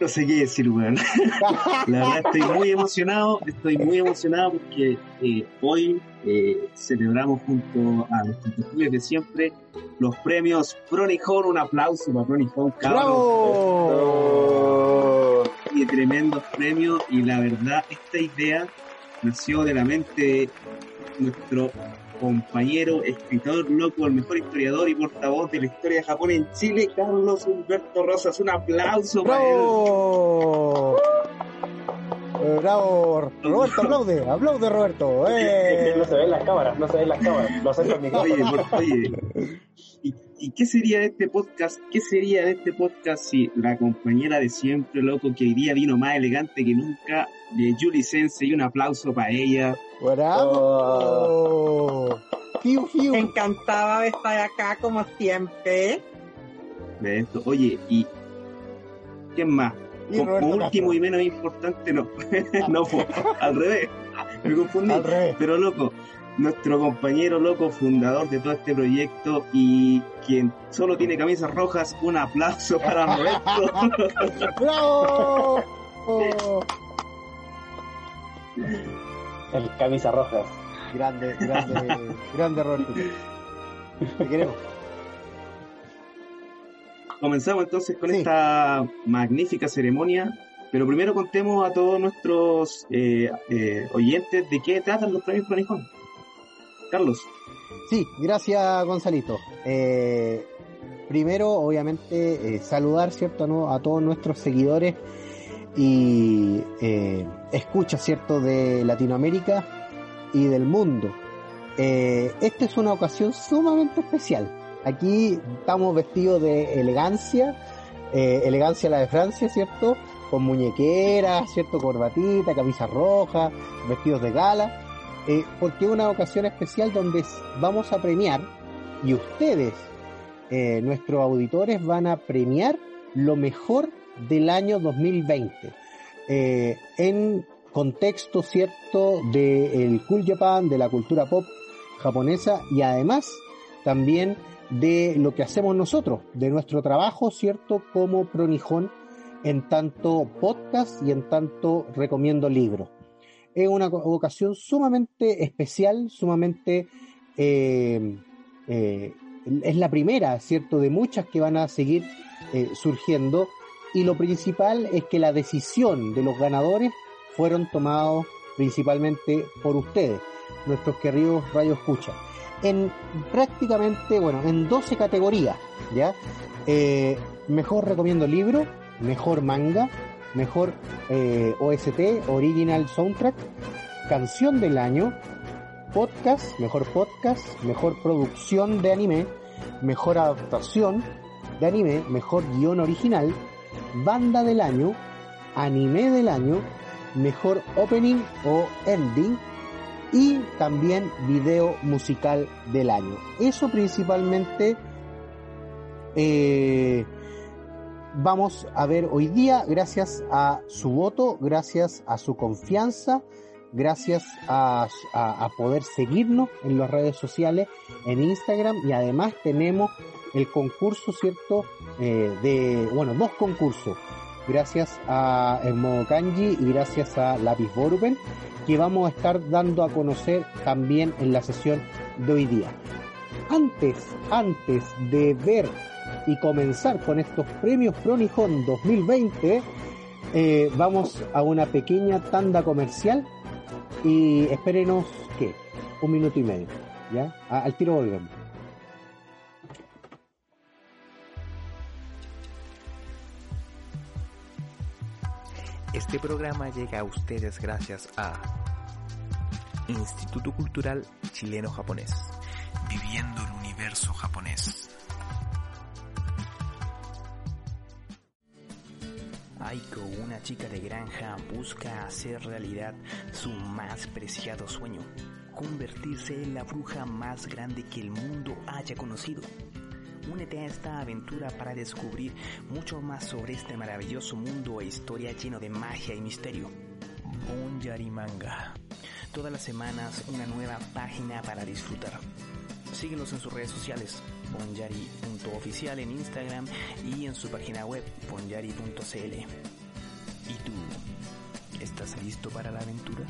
No sé qué decir, weón. La verdad estoy muy emocionado, estoy muy emocionado porque eh, hoy eh, celebramos junto a los contertulios de siempre los premios Pronijón. Un aplauso para Pronijón, cabrón. ¡Bravo! Y tremendos premios y la verdad esta idea nació de la mente de nuestro compañero, escritor, loco, el mejor historiador y portavoz de la historia de Japón en Chile, Carlos Humberto Rosas. Un aplauso para él. ¡Bravo! Eh, Bravo, Roberto, aplaude, aplaude Roberto. ¡Eh! No se ven las cámaras, no se ven las cámaras. Lo al micrófono. Oye, por- oye, ¿y, y qué sería de este podcast? ¿Qué sería de este podcast si la compañera de siempre, loco, que hoy día vino más elegante que nunca, de Julie Sensei, un aplauso para ella. ¡Bravo! ¡Fiu, fiu! Encantada de estar acá como siempre. De esto. Oye, y ¿quién más? Y Como Roberto último Castro. y menos importante, no. no, po, al revés. Me confundí. Al revés. Pero loco, nuestro compañero loco, fundador de todo este proyecto y quien solo tiene camisas rojas, un aplauso para Roberto. ¡Bravo! El camisa roja. Grande, grande, grande Roberto. Te queremos. Comenzamos entonces con Sí. esta magnífica ceremonia, pero primero contemos a todos nuestros eh, eh, oyentes de qué tratan los premios Planijón. Carlos, Sí, gracias Gonzalito. Eh, primero, obviamente, eh, saludar, ¿cierto?, ¿no? a todos nuestros seguidores y eh, escucha, ¿cierto?, de Latinoamérica y del mundo. Eh, esta es una ocasión sumamente especial. Aquí estamos vestidos de elegancia, elegancia la de Francia, ¿cierto? Con muñequeras, ¿cierto? Corbatita, camisa roja, vestidos de gala eh, porque es una ocasión especial donde vamos a premiar y ustedes, eh, nuestros auditores, van a premiar lo mejor del año 2020 eh, en contexto cierto del cool Japan, de la cultura pop japonesa y además también de lo que hacemos nosotros, de nuestro trabajo cierto como Pronijón en tanto podcast y en tanto recomiendo libros es una ocasión sumamente especial, sumamente eh, eh, es la primera, ¿cierto?, de muchas que van a seguir eh, surgiendo y lo principal es que la decisión de los ganadores fueron tomados principalmente por ustedes, nuestros queridos Radio Escucha, en prácticamente, bueno, en 12 categorías, ¿ya? Eh, mejor recomiendo libro, mejor manga, mejor eh, OST, Original Soundtrack, canción del año, podcast, mejor podcast, mejor producción de anime, mejor adaptación de anime, mejor guion original, banda del año, anime del año, mejor opening o ending y también video musical del año. Eso principalmente eh, vamos a ver hoy día gracias a su voto, gracias a su confianza, gracias a, poder seguirnos en las redes sociales, en Instagram y además tenemos el concurso, ¿cierto? Eh, de, bueno, dos concursos. Gracias a el modo kanji y gracias a Lápiz Borupen que vamos a estar dando a conocer también en la sesión de hoy día. Antes, antes de ver y comenzar con estos premios Pronijón 2020, eh, vamos a una pequeña tanda comercial y espérenos, ¿qué? Un minuto y medio, ¿ya? Al tiro volvemos. Este programa llega a ustedes gracias a Instituto Cultural Chileno-Japonés, viviendo el universo japonés. Aiko, una chica de granja, busca hacer realidad su más preciado sueño, convertirse en la bruja más grande que el mundo haya conocido. Únete a esta aventura para descubrir mucho más sobre este maravilloso mundo e historia lleno de magia y misterio. Bonyari Manga. Todas las semanas una nueva página para disfrutar. Síguenos en sus redes sociales, bonyari.oficial en Instagram y en su página web, bonyari.cl. ¿Estás listo para la aventura?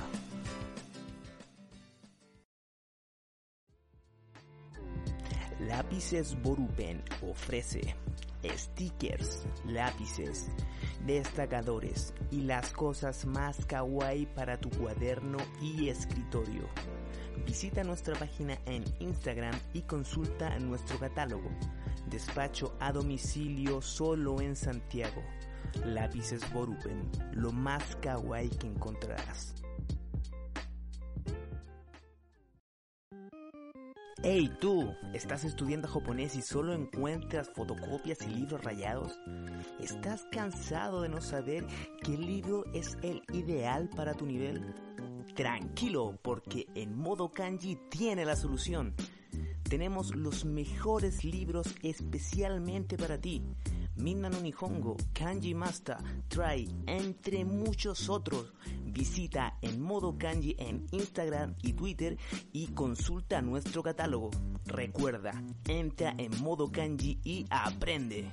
Lápices Borupen ofrece stickers, lápices, destacadores y las cosas más kawaii para tu cuaderno y escritorio. Visita nuestra página en Instagram y consulta nuestro catálogo. Despacho a domicilio solo en Santiago. Lápices Borupen, lo más kawaii que encontrarás. Hey tú, ¿estás estudiando japonés y solo encuentras fotocopias y libros rayados? ¿Estás cansado de no saber qué libro es el ideal para tu nivel? Tranquilo, porque en modo kanji tiene la solución. Tenemos los mejores libros especialmente para ti. Minna no Nihongo, Kanji Master, Try, entre muchos otros. Visita en modo kanji en Instagram y Twitter y consulta nuestro catálogo. Recuerda, entra en modo kanji y aprende.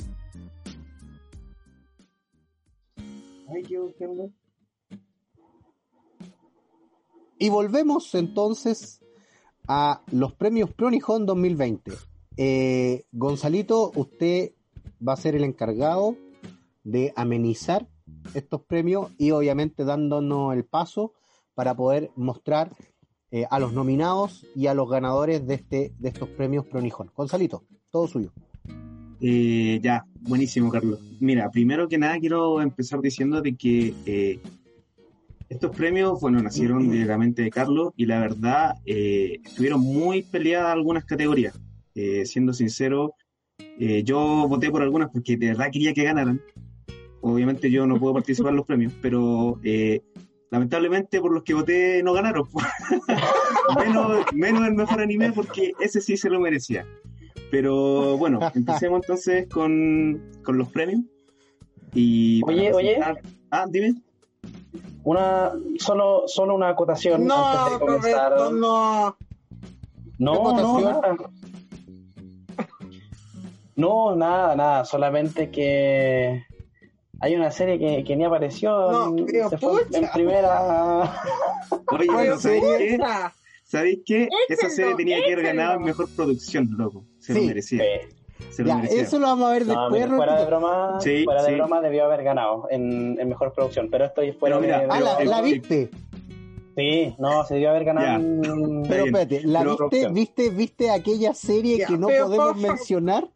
Y volvemos entonces a los premios Pronijón 2020. Eh, Gonzalito, usted va a ser el encargado de amenizar estos premios y obviamente dándonos el paso para poder mostrar eh, a los nominados y a los ganadores de, este, de estos premios Pronijón. Gonzalito, todo suyo. Eh, ya, buenísimo, Carlos. Mira, primero que nada quiero empezar diciendo de que estos premios, bueno, nacieron de la mente de Carlos y la verdad eh, estuvieron muy peleadas algunas categorías. Eh, siendo sincero, eh, yo voté por algunas porque de verdad quería que ganaran. Obviamente yo no puedo participar en los premios, pero lamentablemente por los que voté no ganaron. menos, menos el mejor anime porque ese sí se lo merecía. Pero bueno, empecemos entonces con, con los premios. Y Oye, oye. Ah, dime. Una, solo, solo una acotación No, antes de comenzar. No. No, ¿Qué no, nada. No, nada, nada. Solamente que hay una serie que, que ni apareció. No, en- pero se fue en primera. Oye, Pero ¿sabéis qué? ¿Sabéis qué? Esa serie tenía que haber ganado mejor producción, loco. Se lo merecía. Eh, Se lo Ya, merecía. eso lo vamos a ver no, después, mira, fuera de broma, Sí, fuera de sí. broma debió haber ganado en, en mejor producción. Pero esto fuera Pero mira, de, de Ah, la, broma. la viste. Sí, no, se debió haber ganado en- Pero espérate, ¿la pero- viste, viste, viste aquella serie que no pero podemos mencionar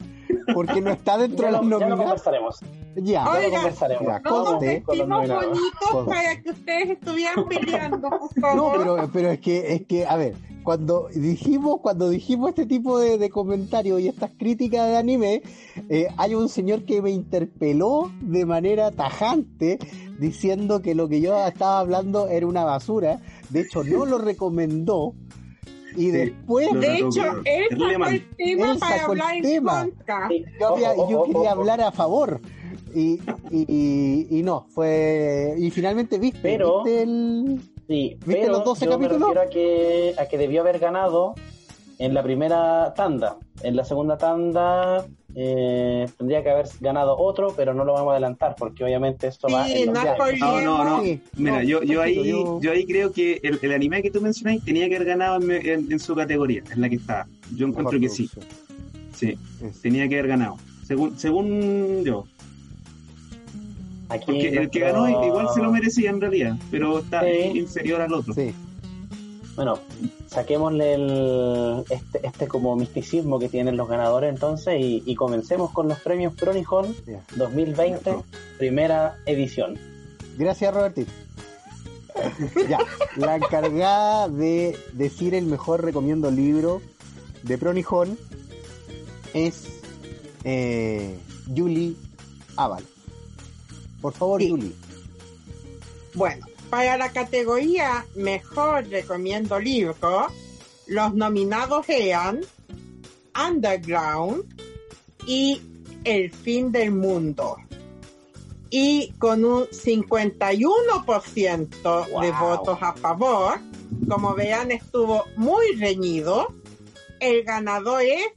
porque no está dentro Ya de lo, los ya lo nominados? conversaremos. Ya, Ya lo Oiga, conversaremos. ya, No nos nominados. bonitos para que ustedes estuvieran peleando, por No, favor. pero, pero es que, es que, a ver, cuando dijimos, cuando dijimos este tipo de, de comentarios y estas críticas de anime, eh, hay un señor que me interpeló de manera tajante diciendo que lo que yo estaba hablando era una basura. De hecho, no lo recomendó. Y Sí, después De hecho, él sacó el tema Él para sacó el hablar en tema. contra. Sí, yo, había- ojo, yo ojo, quería hablar a favor. Y, y, y- y no, fue. Y finalmente viste, Pero- ¿viste el. Sí, ¿Viste pero los 12 yo capítulos? me refiero a que, a que debió haber ganado en la primera tanda. En la segunda tanda eh, tendría que haber ganado otro, pero no lo vamos a adelantar porque obviamente esto va Sí, en los no. No, no. Sí, Mira, no, yo, yo ahí, yo- yo ahí creo que el, el anime que tú mencionáis tenía que haber ganado en, en- en su categoría, en la que estaba. Yo encuentro que sí, sí, Es- tenía que haber ganado. Según, según yo. Aquí Porque el que ganó igual se lo merecía en realidad, pero está Sí. inferior al otro. Sí. Bueno, saquémosle el, este, este como misticismo que tienen los ganadores entonces y, y comencemos con los premios Pronijón Ya. 2020, primera edición. Gracias, Robertito. Ya, la encargada de decir el mejor recomiendo libro de Pronijón es eh, Julie Ábalo. Por favor, Sí. Julie. Bueno, para la categoría Mejor Recomiendo Libro, los nominados eran Underground y El Fin del Mundo. Y con un 51% de Wow. votos a favor, como vean estuvo muy reñido, el ganador es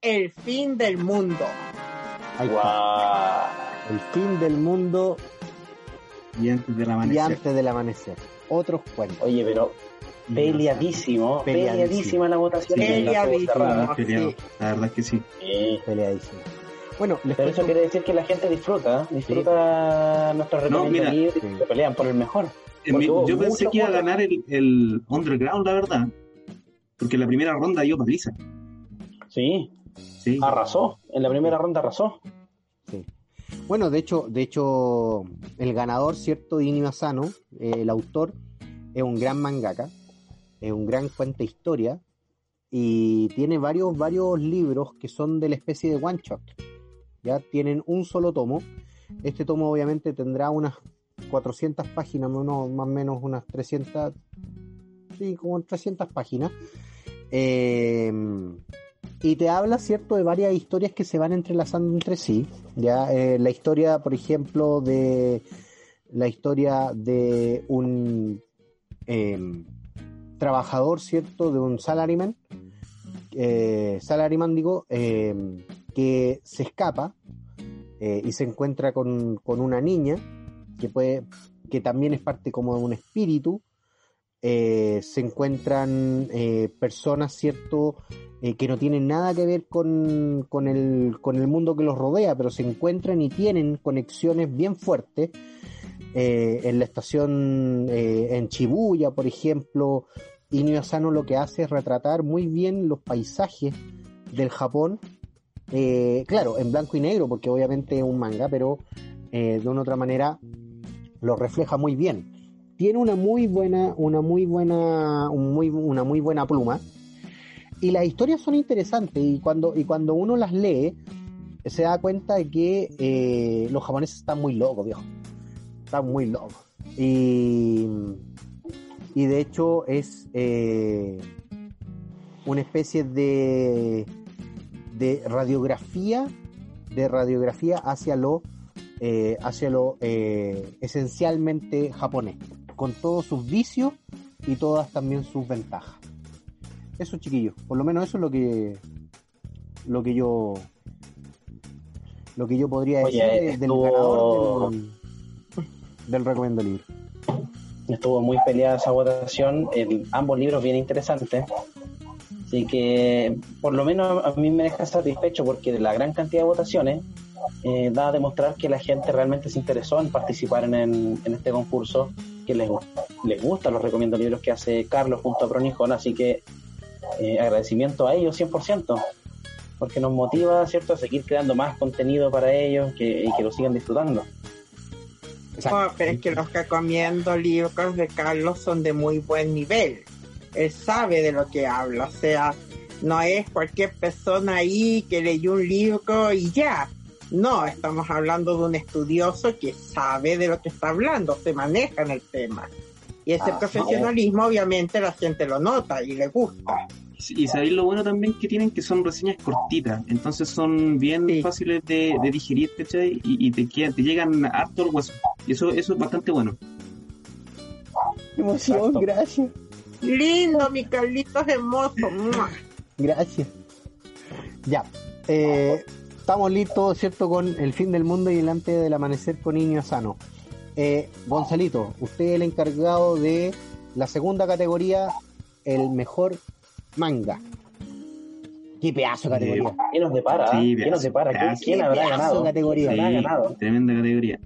El Fin del Mundo. Guau. El fin del mundo Y antes del y amanecer. antes del amanecer. Otros cuentos. Oye, pero peleadísimo, Peleadísimo. peleadísima la votación. Sí. Sí. La verdad es que sí. Sí. Peleadísimo. Bueno, les Pero eso quiere decir que la gente disfruta, ¿eh? disfruta nuestros No, mira. y se pelean por el mejor. En mi- hubo yo pensé que iba a ganar el, el Underground, la verdad. Porque la primera ronda dio paliza. Sí, Sí. arrasó. En la primera ronda arrasó. Bueno, de hecho, de hecho, el ganador, ¿cierto? Inio Asano, eh, el autor, es un gran mangaka, es un gran cuenta historia y tiene varios, varios libros que son de la especie de one shot. Ya tienen un solo tomo. Este tomo obviamente tendrá unas 400 páginas, no, más o menos unas 300, sí, como 300 páginas. Eh, y te habla, ¿cierto?, de varias historias que se van entrelazando entre sí. Ya, Eh, la historia, por ejemplo, de la historia de un em, trabajador, ¿cierto?, de un salaryman, eh, salaryman, digo, em, que se escapa eh, y se encuentra con, con una niña que puede que también es parte como de un espíritu eh, se encuentran eh, personas cierto eh, que no tienen nada que ver con, con el, con el mundo que los rodea pero se encuentran y tienen conexiones bien fuertes eh, en la estación en Shibuya por ejemplo Inio Asano lo que hace es retratar muy bien los paisajes del Japón claro, en blanco y negro, porque obviamente es un manga, pero de una otra manera lo refleja muy bien. Tiene una muy buena, una muy buena, una muy buena pluma. Y las historias son interesantes y cuando, y cuando uno las lee, se da cuenta de que eh, los japoneses están muy locos, viejo. Están muy locos. Y, y de hecho es eh, una especie de, de radiografía, de radiografía hacia lo, eh, hacia lo esencialmente japonés, con todos sus vicios y todas también sus ventajas. Eso, chiquillos, por lo menos eso es lo que lo que yo lo que yo podría Oye, decir de- del ganador del, del recomiendo libro. Estuvo muy peleada esa votación, en ambos libros bien interesantes. Así que por lo menos a mí me deja satisfecho porque de la gran cantidad de votaciones eh, da a demostrar que la gente realmente se interesó en participar en, en- en este concurso, que les, les gustan los recomiendo libros que hace Carlos junto a Pronijón, así que eh, agradecimiento a ellos 100%, porque nos motiva ¿cierto? a seguir creando más contenido para ellos que, y que lo sigan disfrutando. Oh, pero es que los que comiendo libros de Carlos son de muy buen nivel. Él sabe de lo que habla, o sea, no es cualquier persona ahí que leyó un libro y ya. No, estamos hablando de un estudioso que sabe de lo que está hablando, se maneja en el tema. Y ese Ah, profesionalismo, obviamente, la gente lo nota y le gusta. Y sabéis lo bueno también que tienen que son reseñas cortitas, entonces son bien Sí. fáciles de, de digerir, ¿cachai? Y, y te, quedan- te llegan harto al hueso. Y eso, eso es bastante bueno. Emoción, Exacto. gracias. Lindo, mi Carlitos hermoso. Gracias. Ya. eh, estamos listos, ¿cierto? Con el fin del mundo y el antes del amanecer con Inio Asano. Eh, Gonzalito, usted es el encargado de la segunda categoría, el mejor manga. Qué pedazo de categoría. ¿Qué nos depara? Sí, ¿Qué nos depara? ¿Quién, quién habrá Pedazo de ganado? categoría. ¿Quién habrá Sí, ganado? tremenda categoría.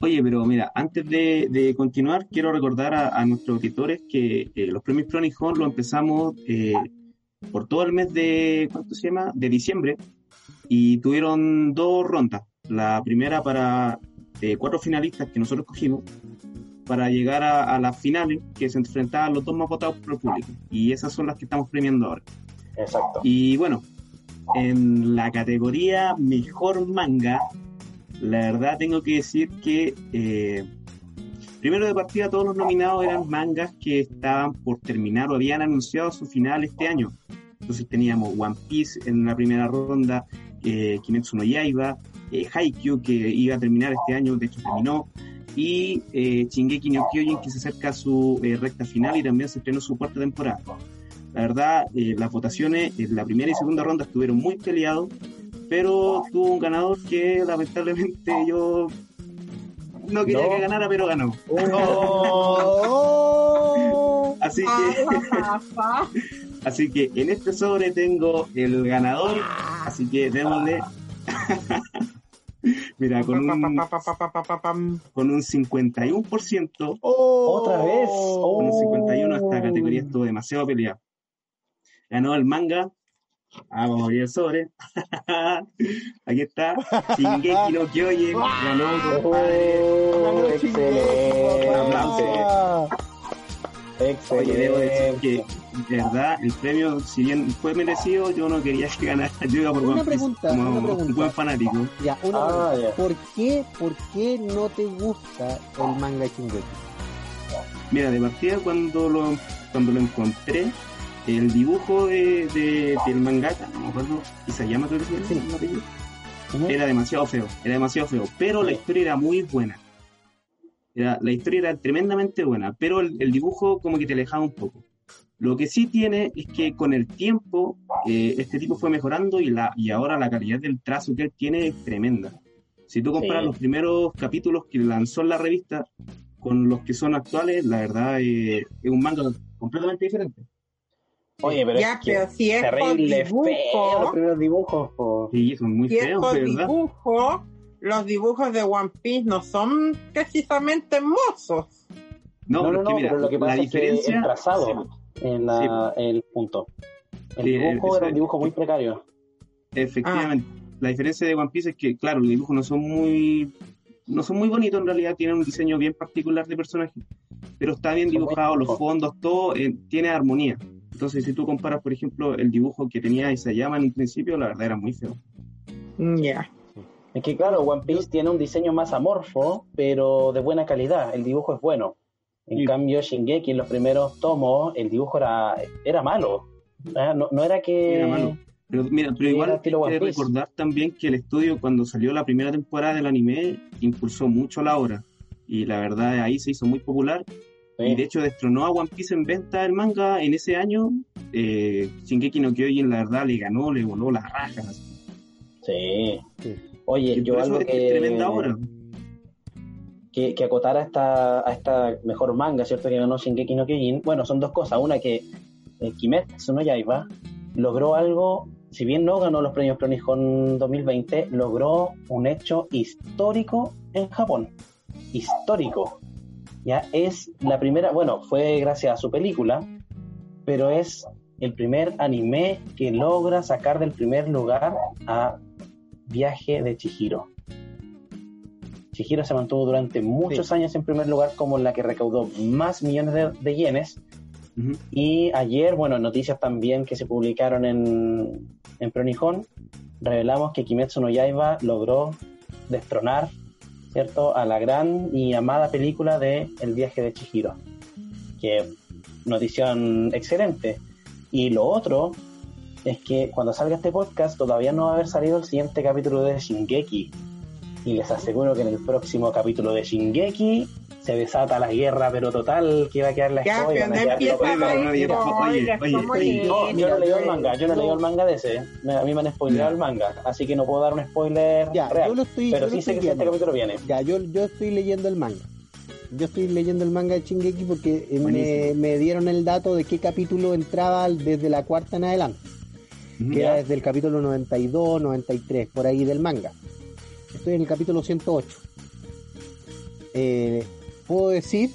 Oye, pero mira, antes de, de continuar, quiero recordar a, a nuestros auditores que eh, los premios Cronijón lo empezamos eh, por todo el mes de, ¿cuánto se llama? De diciembre, y tuvieron dos rondas. La primera para eh, cuatro finalistas que nosotros cogimos, para llegar a, a las finales, que se enfrentaban los dos más votados por el público. Y esas son las que estamos premiando ahora. Exacto. Y bueno, en la categoría mejor manga, la verdad tengo que decir que eh, primero de partida todos los nominados eran mangas que estaban por terminar o habían anunciado su final este año. Entonces teníamos One Piece en la primera ronda, eh, Kimetsu no Yaiba, eh, Haikyuu que iba a terminar este año, de hecho terminó, y eh, Shingeki no Kyojin que se acerca a su eh, recta final y también se estrenó su cuarta temporada. La verdad, eh, las votaciones en la primera y segunda ronda estuvieron muy peleados, pero tuvo un ganador que lamentablemente yo no quería No. que ganara, pero ganó. Oh. Así Ah, que, ja, ja. así que en este sobre tengo el ganador. Así que démosle. Mira, con un, con un 51%, Oh. Otra vez. con un 51 esta Oh. categoría estuvo demasiado peleada. Ganó el manga. Ah, vamos a abrir el sobre. Aquí está. Shingeki no Kyojin. Ganó, compadre. Oh, Ganó excelente. Un aplauso. Oye, debo decir que, de verdad, el premio, si bien fue merecido, yo no quería que ganara. Yo iba por Una pregunta, como una un pregunta. buen fanático. Ya, una Ah, pregunta. ya. ¿Por qué, ¿Por qué no te gusta el manga de Shingeki? Mira, de partida cuando lo, cuando lo encontré, el dibujo de, de- del mangaka, no me acuerdo, Isayama creo que se llama Sí. era demasiado feo, era demasiado feo, pero la historia era muy buena. Era, la historia era tremendamente buena, pero el, el dibujo como que te alejaba un poco. Lo que sí tiene es que con el tiempo eh, este tipo fue mejorando y, la, y ahora la calidad del trazo que él tiene es tremenda. Si tú comparas Sí. los primeros capítulos que lanzó en la revista con los que son actuales, la verdad eh, es un manga completamente diferente. Oye, pero Ya, es que pero si es terrible feo los dibujo, primeros dibujos. po. Sí, son muy si es feos, de verdad. dibujo, los dibujos de One Piece no son precisamente hermosos. No, No, pero no, es que no, mira, pero lo que la pasa es que diferencia... el trazado en la- el punto. El Sí, dibujo era un dibujo muy precario. Efectivamente. Ah. La diferencia de One Piece es que, claro, los dibujos no son muy no son muy bonitos en realidad, tienen un diseño bien particular de personaje, pero está bien dibujado, los fondos, todo eh, tiene armonía. Entonces, si tú comparas, por ejemplo, el dibujo que tenía Isayama en un principio, la verdad era muy feo. Ya. Es que claro, One Piece tiene un diseño más amorfo, pero de buena calidad. El dibujo es bueno. En Sí. cambio, Shingeki en los primeros tomos, el dibujo era, era malo. No, no era que... Era malo. Pero mira, pero igual hay que recordar también que el estudio cuando salió la primera temporada del anime impulsó mucho la obra y la verdad ahí se hizo muy popular Sí. y de hecho destronó a One Piece en venta el manga en ese año. Eh, Shingeki no Kyojin la verdad le ganó, le voló las rajas. Sí. Sí. Oye, yo algo que obra. que, que acotara a esta, a esta mejor manga, ¿cierto? Que ganó Shingeki no Kyojin. Bueno, son dos cosas. Una que eh, Kimetsu no Yaiba logró algo, si bien no ganó los premios Cronijón 2020, logró un hecho histórico en Japón. Histórico. Ya es la primera, bueno, fue gracias a su película, pero es el primer anime que logra sacar del primer lugar a Viaje de Chihiro. Chihiro se mantuvo durante muchos años en primer lugar como la que recaudó más millones de, de yenes. Y ayer, bueno, noticias también que se publicaron en, en Pronijón, revelamos que Kimetsu no Yaiba logró destronar, ¿cierto?, a la gran y amada película de El viaje de Chihiro. Que notición excelente. Y lo otro es que cuando salga este podcast todavía no va a haber salido el siguiente capítulo de Shingeki. Y les aseguro que en el próximo capítulo de Shingeki se desata la guerra, pero total, que va a quedar la pero no no. No, yo no leí el manga, yo no leí el manga de ese. A mí me han spoileado Ya. el manga, así que no puedo dar un spoiler Ya, real. yo lo estoy, pero yo sí lo sé estoy que este capítulo viene. Ya, yo, yo estoy leyendo el manga. Yo estoy leyendo el manga de Shingeki porque eh, me, me dieron el dato de qué capítulo entraba desde la cuarta en adelante, Que era desde el capítulo 92, 93, por ahí del manga. Estoy en el capítulo 108. Eh, puedo decir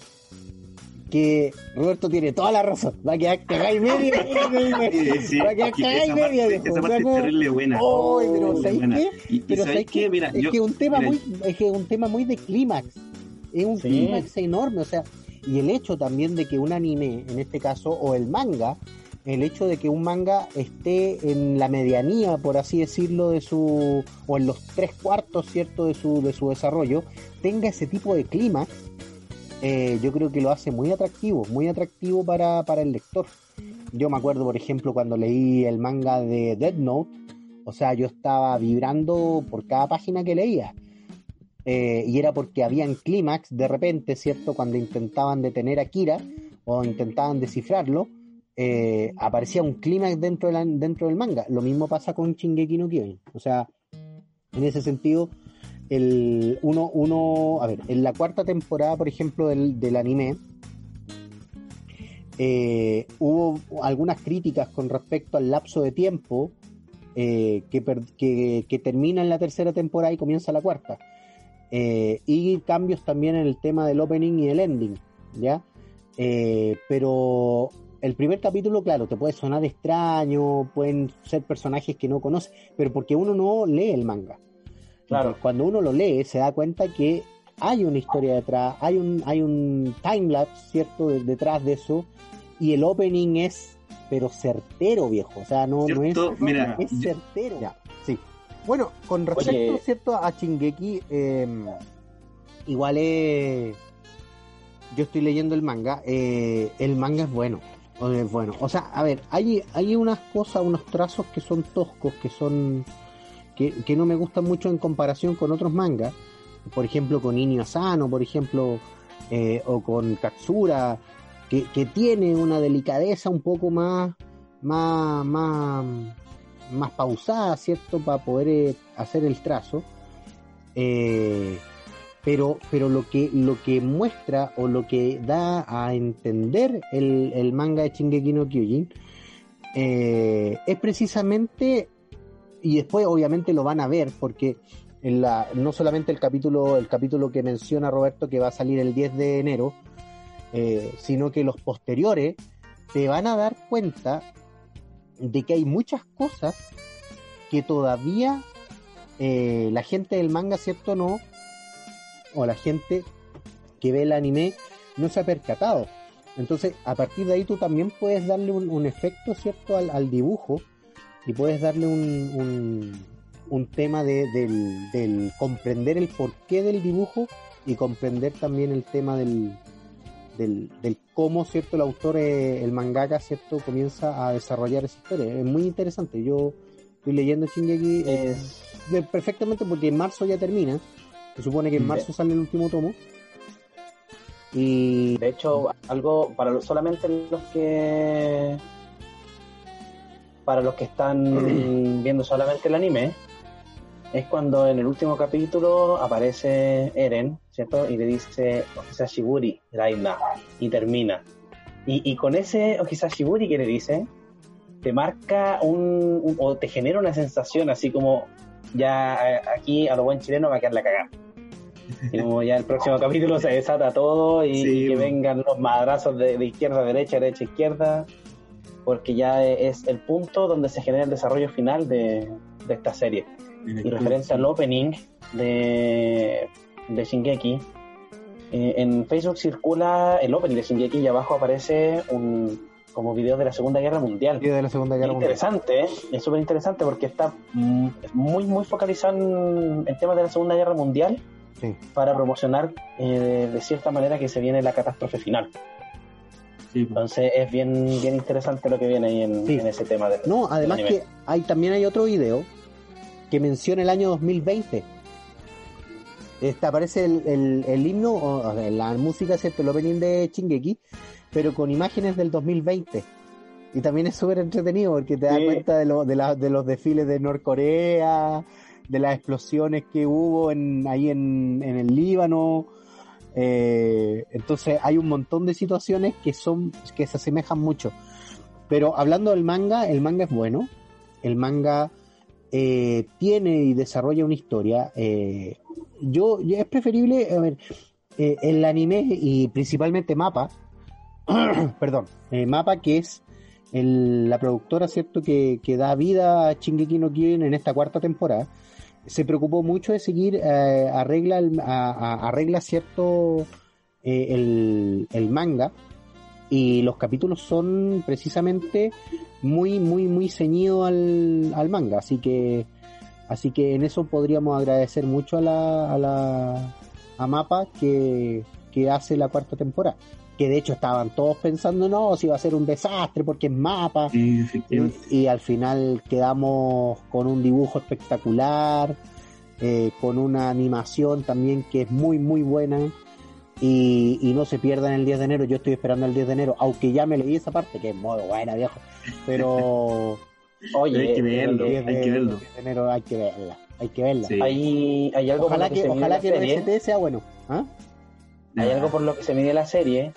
que Roberto tiene toda la razón. Va a quedar cagada y media. Sí, sí, Va a quedar es que cagada y esa media. parte, esa O sea, parte es terrible buena. ¡Ay, pero Muy ¿sabéis buena. qué? Y, Pero ¿sabes ¿sabes qué? Mira, es yo, que es un tema mira, muy es que es un tema muy de clímax es un Sí. clímax enorme o sea y el hecho también de que un anime en este caso o el manga el hecho de que un manga esté en la medianía por así decirlo de su o en los tres cuartos cierto de su de su desarrollo tenga ese tipo de clímax eh, yo creo que lo hace muy atractivo muy atractivo para, para el lector yo me acuerdo por ejemplo cuando leí el manga de Dead Note o sea, yo estaba vibrando por cada página que leía. Eh, y era porque habían clímax de repente, ¿cierto? Cuando intentaban detener a Kira o intentaban descifrarlo, eh, aparecía un clímax dentro, de la- dentro del manga. Lo mismo pasa con Shingeki no Kyojin. O sea, en ese sentido, el uno, uno, a ver, en la cuarta temporada, por ejemplo, del, del anime, eh, hubo algunas críticas con respecto al lapso de tiempo eh, que, per- que- que termina en la tercera temporada y comienza la cuarta. Eh, y cambios también en el tema del opening y el ending, ¿ya? Pero el primer capítulo, claro, te puede sonar extraño, pueden ser personajes que no conoces, pero porque uno no lee el manga. Claro. Entonces, cuando uno lo lee, se da cuenta que hay una historia detrás, hay un, hay un timelapse, ¿cierto?, de- detrás de eso, y el opening es, pero certero, viejo, o sea, no, no es, es certero. Ya, sí. Bueno, con respecto, Oye. ¿cierto?, a Chingeki, eh, igual es... Yo estoy leyendo el manga, eh, el manga es bueno, bueno. O sea, a ver, hay, hay unas cosas, unos trazos que son toscos, que son... Que, que no me gustan mucho en comparación con otros mangas. Por ejemplo, con Inio Asano, por ejemplo, eh, o con Katsura, que, que tiene una delicadeza un poco más, más, más, más pausada, ¿cierto? Para poder eh, hacer el trazo. Eh, pero, pero lo que, lo que muestra o lo que da a entender el, el manga de Shingeki no Kyojin eh, es precisamente, y después obviamente lo van a ver, porque en la, no solamente el capítulo, el capítulo que menciona Roberto que va a salir el 10 de enero, eh, sino que los posteriores te van a dar cuenta de que hay muchas cosas que todavía eh, la gente del manga, ¿cierto? No, o la gente que ve el anime no se ha percatado. Entonces, a partir de ahí tú también puedes darle un, un efecto, ¿cierto?, al, al dibujo y puedes darle un, un, un tema de, del, del comprender el porqué del dibujo y comprender también el tema del, del, del cómo, ¿cierto?, el autor, eh, el mangaka, ¿cierto?, comienza a desarrollar esa historia. Es muy interesante. Yo estoy leyendo Shingeki eh, Es, perfectamente porque en marzo ya termina. Se supone que en Mm. marzo sale el último tomo. Y de hecho, algo para solamente los que para los que están viendo solamente el anime es cuando en el último capítulo aparece Eren, ¿cierto? Y le dice Okisashiburi, Raina, y termina. Y, y con ese Okisashiburi que le dice, te marca un, un- o te genera una sensación así como ya eh, aquí a lo buen chileno va a quedar la cagada. Y como ya el próximo capítulo se desata todo y, Sí, y que vengan los madrazos de, de izquierda a derecha, derecha a izquierda, porque ya es el punto donde se genera el desarrollo final de, de esta serie. Y referente al opening de, de Shingeki, eh, en Facebook circula el opening de Shingeki y abajo aparece un como video de la Segunda Guerra Mundial. de la Segunda Guerra Mundial. interesante, ¿eh? es súper interesante porque está muy muy focalizado en, en temas de la Segunda Guerra Mundial Sí. para promocionar eh, de cierta manera que se viene la catástrofe final. Sí, pues. Entonces es bien bien interesante lo que viene ahí en, Sí. en ese tema. De, No, además que hay también hay otro video que menciona el año 2020. Este, aparece el, el, el himno, o, la música, ¿cierto? El opening de Shingeki, pero con imágenes del 2020. Y también es súper entretenido porque te das Sí. cuenta de, lo- de, la- de los desfiles de Norcorea, de las explosiones que hubo en, ahí en, en el Líbano. Eh, entonces hay un montón de situaciones que son que se asemejan mucho. Pero hablando del manga, el manga es bueno. El manga eh, tiene y desarrolla una historia. eh, yo, es preferible, a ver, el anime y principalmente Mapa, perdón, Mapa que es la productora, ¿cierto?, que, que da vida a Shingeki no Kyojin en esta cuarta temporada, se preocupó mucho de seguir, eh, arregla, el- a- arregla cierto, eh, el, el manga, y los capítulos son precisamente muy, muy, muy ceñidos al, al manga, así que, así que en eso podríamos agradecer mucho a la, a la, a Mapa que, que hace la cuarta temporada. Que de hecho estaban todos pensando, no, si va a ser un desastre porque es Mapa. Sí. Y, y al final quedamos con un dibujo espectacular, eh, con una animación también que es muy, muy buena. Y, y no se pierdan el 10 de enero. Yo estoy esperando el 10 de enero, aunque ya me leí esa parte, que es modo buena, viejo. Pero Oye, Hay que verlo, el 10 hay de, que verlo. el 10 de enero hay que verla. hay que verla. Sí. Hay, hay algo Ojalá que, ojalá que el. OST sea bueno. ¿Ah? Hay algo por lo que se mide la serie,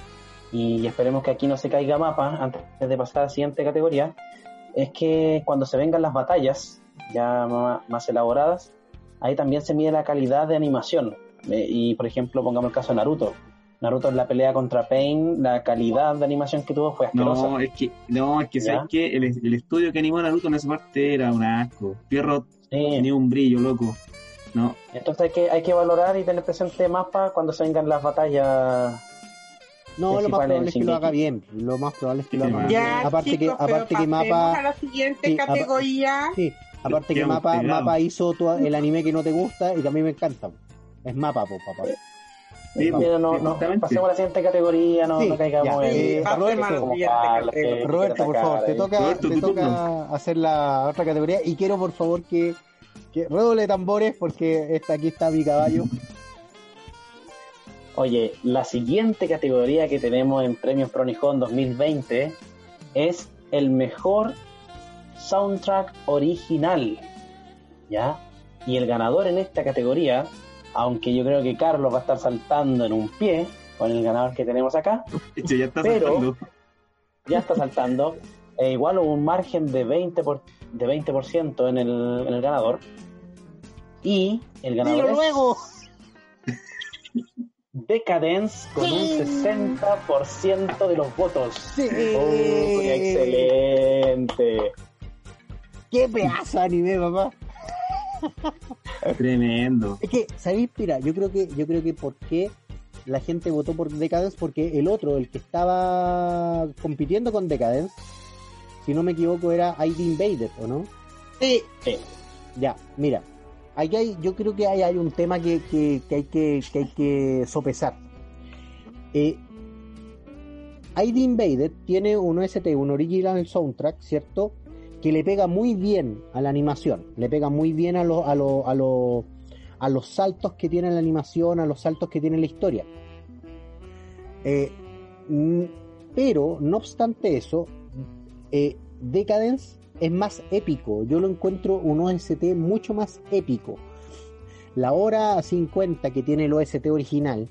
y esperemos que aquí no se caiga mapa antes de pasar a la siguiente categoría, es que cuando se vengan las batallas ya más, elaboradas, ahí también se mide la calidad de animación. Eh, y por ejemplo, pongamos el caso de Naruto. Naruto en la pelea contra Pain, la calidad de animación que tuvo fue asquerosa. No, es que, no, es que. ¿sabes qué? El, el estudio que animó a Naruto en esa parte era un asco. Pierrot Sí. tenía un brillo, loco. No, Entonces hay que, hay que valorar y tener presente mapa cuando se vengan las batallas. No, lo más probable es que lo haga bien. Lo más probable es que lo Sí, haga bien. Ya, aparte que, chicos, pero aparte que mapa, a la siguiente Sí, categoría. sí, aparte que mapa, mapa hizo todo el anime que no te gusta y que a mí me encanta. Es mapa, po, papá. Sí, Vamos. Mira, no, sí, no, pasemos a la siguiente categoría, no, Sí, no caigamos ya. en. Pasemos Roberto, que- por favor, te toca, Roberto, te toca hacer la otra categoría y quiero por favor que, que redoble de tambores porque esta, aquí está mi caballo. Oye, la siguiente categoría que tenemos en Premios Pronijón 2020 es el mejor soundtrack original. ¿Ya? Y el ganador en esta categoría, aunque yo creo que Carlos va a estar saltando en un pie con el ganador que tenemos acá, ya está Pero- saltando. ya está saltando, e igual hubo un margen de 20%, por, de 20% en, el, en el ganador. Y el ganador ¡Dilo es luego! Decadence con un 60% de los votos. Sí. Uy, excelente. ¡Qué pedazo de anime, papá! Tremendo. Es que, ¿sabéis? Mira, yo creo que, yo creo que por qué la gente votó por Decadence, porque el otro, el que estaba compitiendo con Decadence, si no me equivoco, era ID Invaded, ¿o no? Sí, Ya, mira, aquí hay, yo creo que hay, hay un tema que, que- que hay que, que hay que sopesar. Eh, ID Invaded tiene un OST, un original soundtrack, ¿cierto? Que le pega muy bien a la animación, le pega muy bien a, lo- a, lo- a, lo- a los saltos que tiene la animación, a los saltos que tiene la historia. Eh, pero, no obstante eso, eh, Decadence es más épico. Yo lo encuentro un OST mucho más épico. La hora 50 que tiene el OST original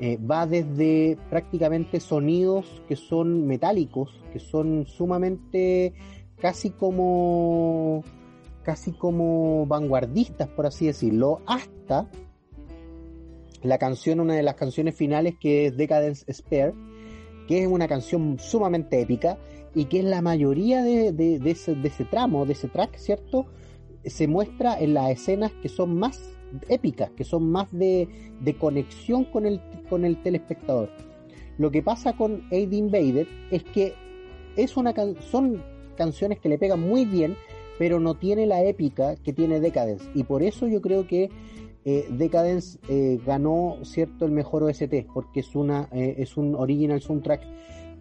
eh, va desde prácticamente sonidos que son metálicos, que son sumamente casi como casi como vanguardistas, por así decirlo, hasta la canción, una de las canciones finales que es Decadence Spare, que es una canción sumamente épica y que en la mayoría de, ese, de ese tramo, de ese track, ¿cierto? Se muestra en las escenas que son más épicas, que son más de, de conexión con el, con el telespectador. Lo que pasa con Aid Invaded es que es una son canciones que le pegan muy bien, pero no tiene la épica que tiene Decadence. Y por eso yo creo que eh, Decadence eh, ganó cierto el mejor OST, porque es una eh, es un original soundtrack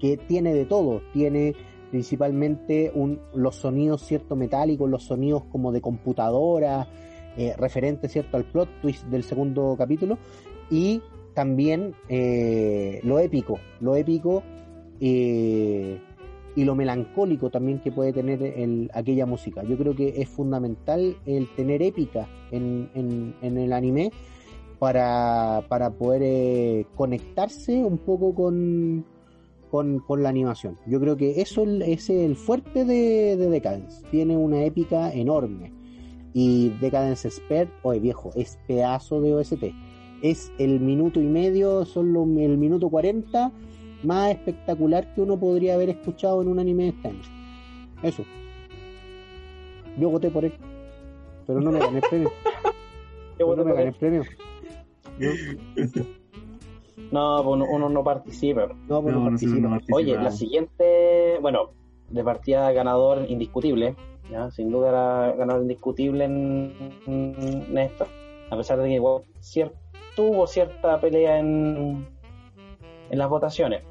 que tiene de todo, tiene principalmente los sonidos cierto metálicos, los sonidos como de computadora, eh, referente cierto al plot twist del segundo capítulo, y también eh, lo épico, lo épico eh, y lo melancólico también que puede tener el- aquella música. Yo creo que es fundamental el tener épica en, en- en el anime para, para poder eh, conectarse un poco con, con, con la animación. Yo creo que eso es el fuerte de, de Decadence. Tiene una épica enorme. Y Decadence Expert, oye viejo, es pedazo de OST. Es el minuto y medio, son los- el minuto 40 más espectacular que uno podría haber escuchado en un anime de este año. Eso. Yo voté por él. Pero no me gané el premio. Bueno no me gané el premio. No, pues uno, uno no participa. No, pues No, no nosotros participo. no Oye, la siguiente, bueno, de partida ganador indiscutible, ¿ya? sin duda era ganador indiscutible en, en esto, a pesar de que igual cier- tuvo cierta pelea en, en las votaciones.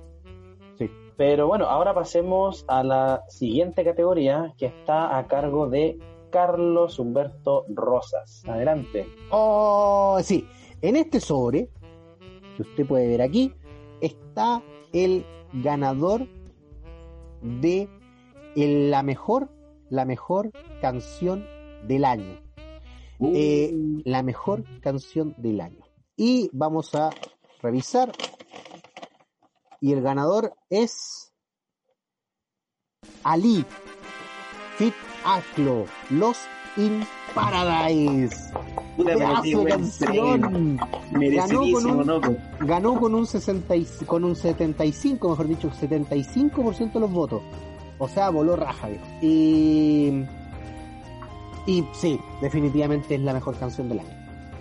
Sí. Pero bueno, ahora pasemos a la siguiente categoría que está a cargo de Carlos Humberto Rosas. Adelante. Oh, sí. En este sobre, que usted puede ver aquí, está el ganador de el- la mejor, la mejor canción del año. eh, la mejor canción del año. Y vamos a revisar. Y el ganador es Ali Fit Aclo, Lost in Paradise. Puta, qué buen canción. premio. Ganó con Merecidísimo, un- loco. Ganó con un 60 y- con un 75, mejor dicho, 75% de los votos. O sea, voló raja. viejo. Y y sí, definitivamente es la mejor canción del año.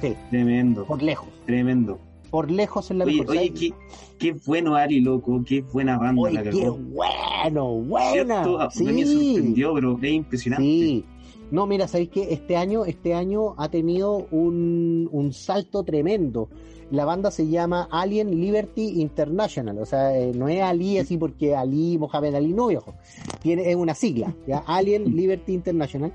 Sí, Tremendo, por lejos. tremendo. Por lejos es la Oye, mejor. oye, qué, qué bueno Ari, loco, qué buena banda Oye, la qué cagó. bueno, buena. ¿Cierto? A Sí. mí me sorprendió, pero es impresionante. Sí. No, mira, sabéis que este año, este año ha tenido un, un salto tremendo. La banda se llama Alien Liberty International, o sea, eh, no es Ali así porque Ali, Mohamed Ali, no, viejo. Tiene, es una sigla, ¿ya? Alien Liberty International.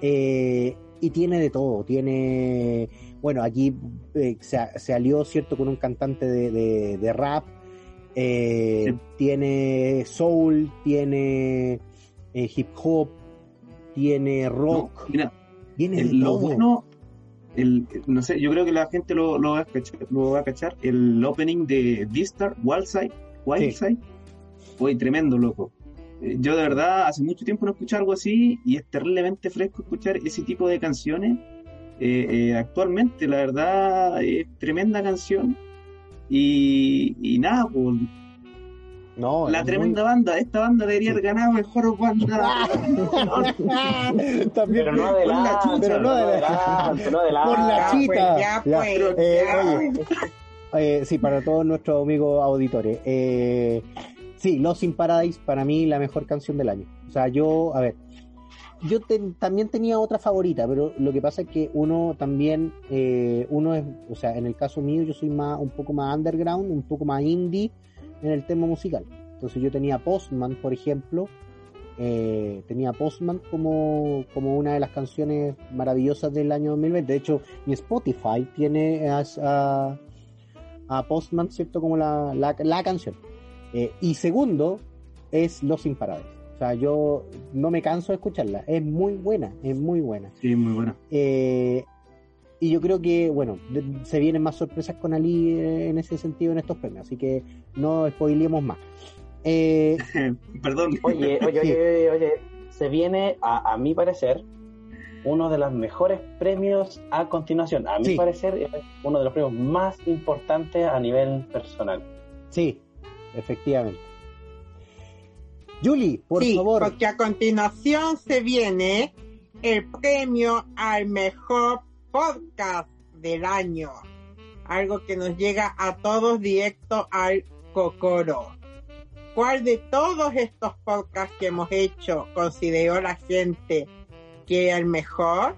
Eh, y tiene de todo, tiene, bueno, aquí eh, se, se alió, ¿cierto?, con un cantante de, de- de rap, Sí. tiene soul, tiene hip hop, tiene No, rock, mira, tiene el- lo bueno, el, no sé, yo creo que la gente lo, lo, va, a cachar, lo va a cachar. El opening de Vistar, Wildside, Wildside, fue tremendo, loco. Eh, Yo de verdad hace mucho tiempo no escuché algo así y es terriblemente fresco escuchar ese tipo de canciones. Eh, eh, actualmente, la verdad, es tremenda canción. Y, y nada, pues, No, la tremenda banda, esta banda debería haber ganado mejor banda. También Pero no adelante, chucha, pero no adelante, no adelante. Por la Ya, chita. pues, ya, Ya. pues, Eh, ya. oye, Eh, sí, para todos nuestros amigos auditores. Eh, sí, Lost in Paradise, para mí, la mejor canción del año. O sea, yo, a ver, yo ten- también tenía otra favorita, pero lo que pasa es que uno también, eh, uno es, o sea, en el caso mío, yo soy más, un poco más underground, un poco más indie en el tema musical. Entonces yo tenía Postman, por ejemplo, eh, tenía Postman como, como una de las canciones maravillosas del año 2020. De hecho, mi Spotify tiene a, a- a Postman, ¿cierto? Como la, la, la canción. Eh, y segundo es Los Paradise. O sea, yo no me canso de escucharla. Es muy buena, es muy buena. Sí, muy buena. Eh, y yo creo que, bueno, se vienen más sorpresas con Ali eh, en ese sentido en estos premios. Así que no spoilemos más. Eh, Perdón. Oye, oye, Sí. oye, oye, se viene, a, a mi parecer, uno de los mejores premios a continuación. A mi Sí. parecer, es uno de los premios más importantes a nivel personal. sí, efectivamente. Julie, por sí, favor. porque a continuación se viene el premio al mejor podcast del año. Algo que nos llega a todos directo al Cocoro. ¿Cuál de todos estos podcasts que hemos hecho consideró la gente que era el mejor?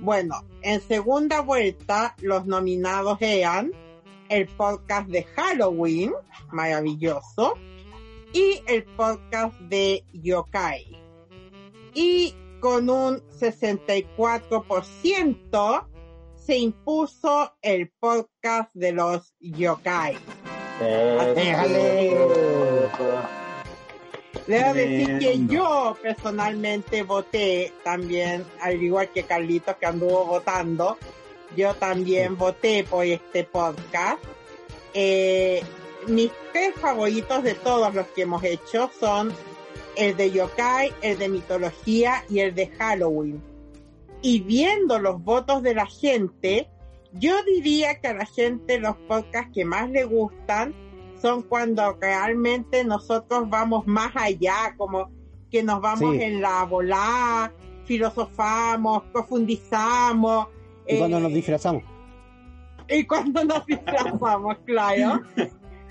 Bueno, en segunda vuelta los nominados eran el podcast de Halloween, maravilloso, y el podcast de Yokai. Y con un 64% se impuso el podcast de los Yokai. Déjale. Debo decir que yo personalmente voté también, al igual que Carlitos que anduvo votando, yo también voté por este podcast. Eh, mis tres favoritos de todos los que hemos hecho son el de yokai, el de mitología y el de Halloween. Y viendo los votos de la gente, yo diría que a la gente los podcasts que más le gustan son cuando realmente nosotros vamos más allá, como que nos vamos Sí. en la volada, filosofamos, profundizamos. Y cuando eh, nos disfrazamos. y cuando nos disfrazamos, claro.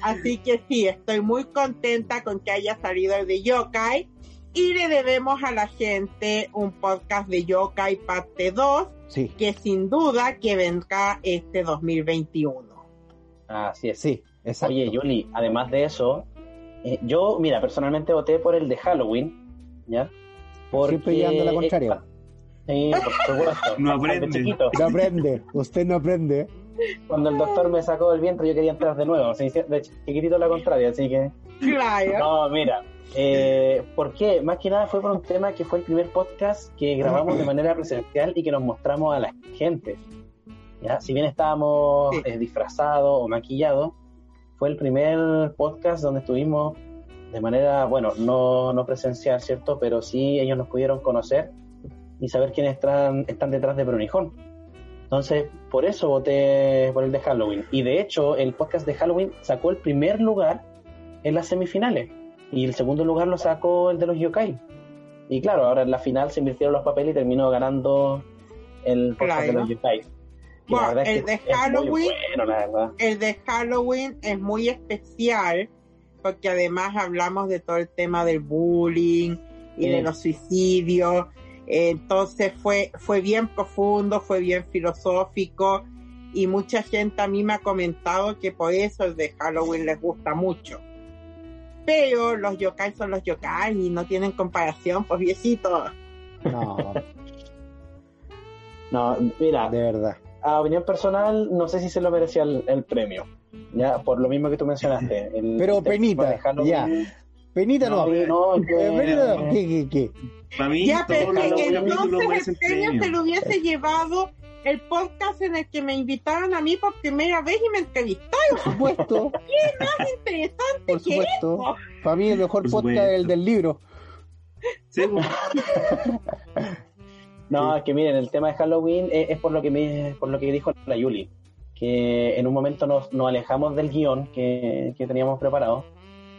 Así que sí, estoy muy contenta con que haya salido el de Yokai y le debemos a la gente un podcast de Yokai parte 2 Sí, que sin duda que vendrá este 2021. Así es. sí, exacto. Oye, Yuli, además de eso, eh, yo, mira, personalmente voté por el de Halloween, ¿ya? Siempre llevando la contraria. Sí, por supuesto. No aprende. No aprende, usted no aprende. Cuando el doctor me sacó del vientre, yo quería entrar de nuevo. De chiquitito la contraria, así que. Claro. No, mira. Eh, ¿Por qué? Más que nada fue por un tema que fue el primer podcast que grabamos de manera presencial y que nos mostramos a la gente. ¿ya? Si bien estábamos eh, disfrazados o maquillados, fue el primer podcast donde estuvimos de manera, bueno, no, no presencial, ¿cierto? Pero sí ellos nos pudieron conocer y saber quiénes están, están detrás de Brunijón. Entonces, por eso voté por el de Halloween. Y de hecho, el podcast de Halloween sacó el primer lugar en las semifinales. Y el segundo lugar lo sacó el de los yokai. Y claro, ahora en la final se invirtieron los papeles y terminó ganando el podcast Claro. de los yokai. Bueno, el de Halloween- bueno, la verdad. El de Halloween es muy especial porque además hablamos de todo el tema del bullying y Sí. de los suicidios. Entonces fue, fue bien profundo, fue bien filosófico y mucha gente a mí me ha comentado que por eso el de Halloween les gusta mucho. Pero los yokai son los yokai y no tienen comparación, pues viejito. No, No, mira, de verdad. a opinión personal, no sé si se lo merecía el, el premio. Ya, por lo mismo que tú mencionaste. El, Pero el penita, ya. Penita no. Sí, no, Eh, que- Penita no. ¿Qué, qué, qué? Para mí, Ya, pero que entonces el premio. se lo hubiese llevado el podcast en el que me invitaron a mí por primera vez y me entrevistaron. Por supuesto, Interesante por que supuesto. Para mí el mejor Por podcast es el del libro. Sí, pues, No, es que miren, el tema de Halloween es, es por lo que me, por lo que dijo la Yuli, que en un momento nos, nos alejamos del guion que, que teníamos preparado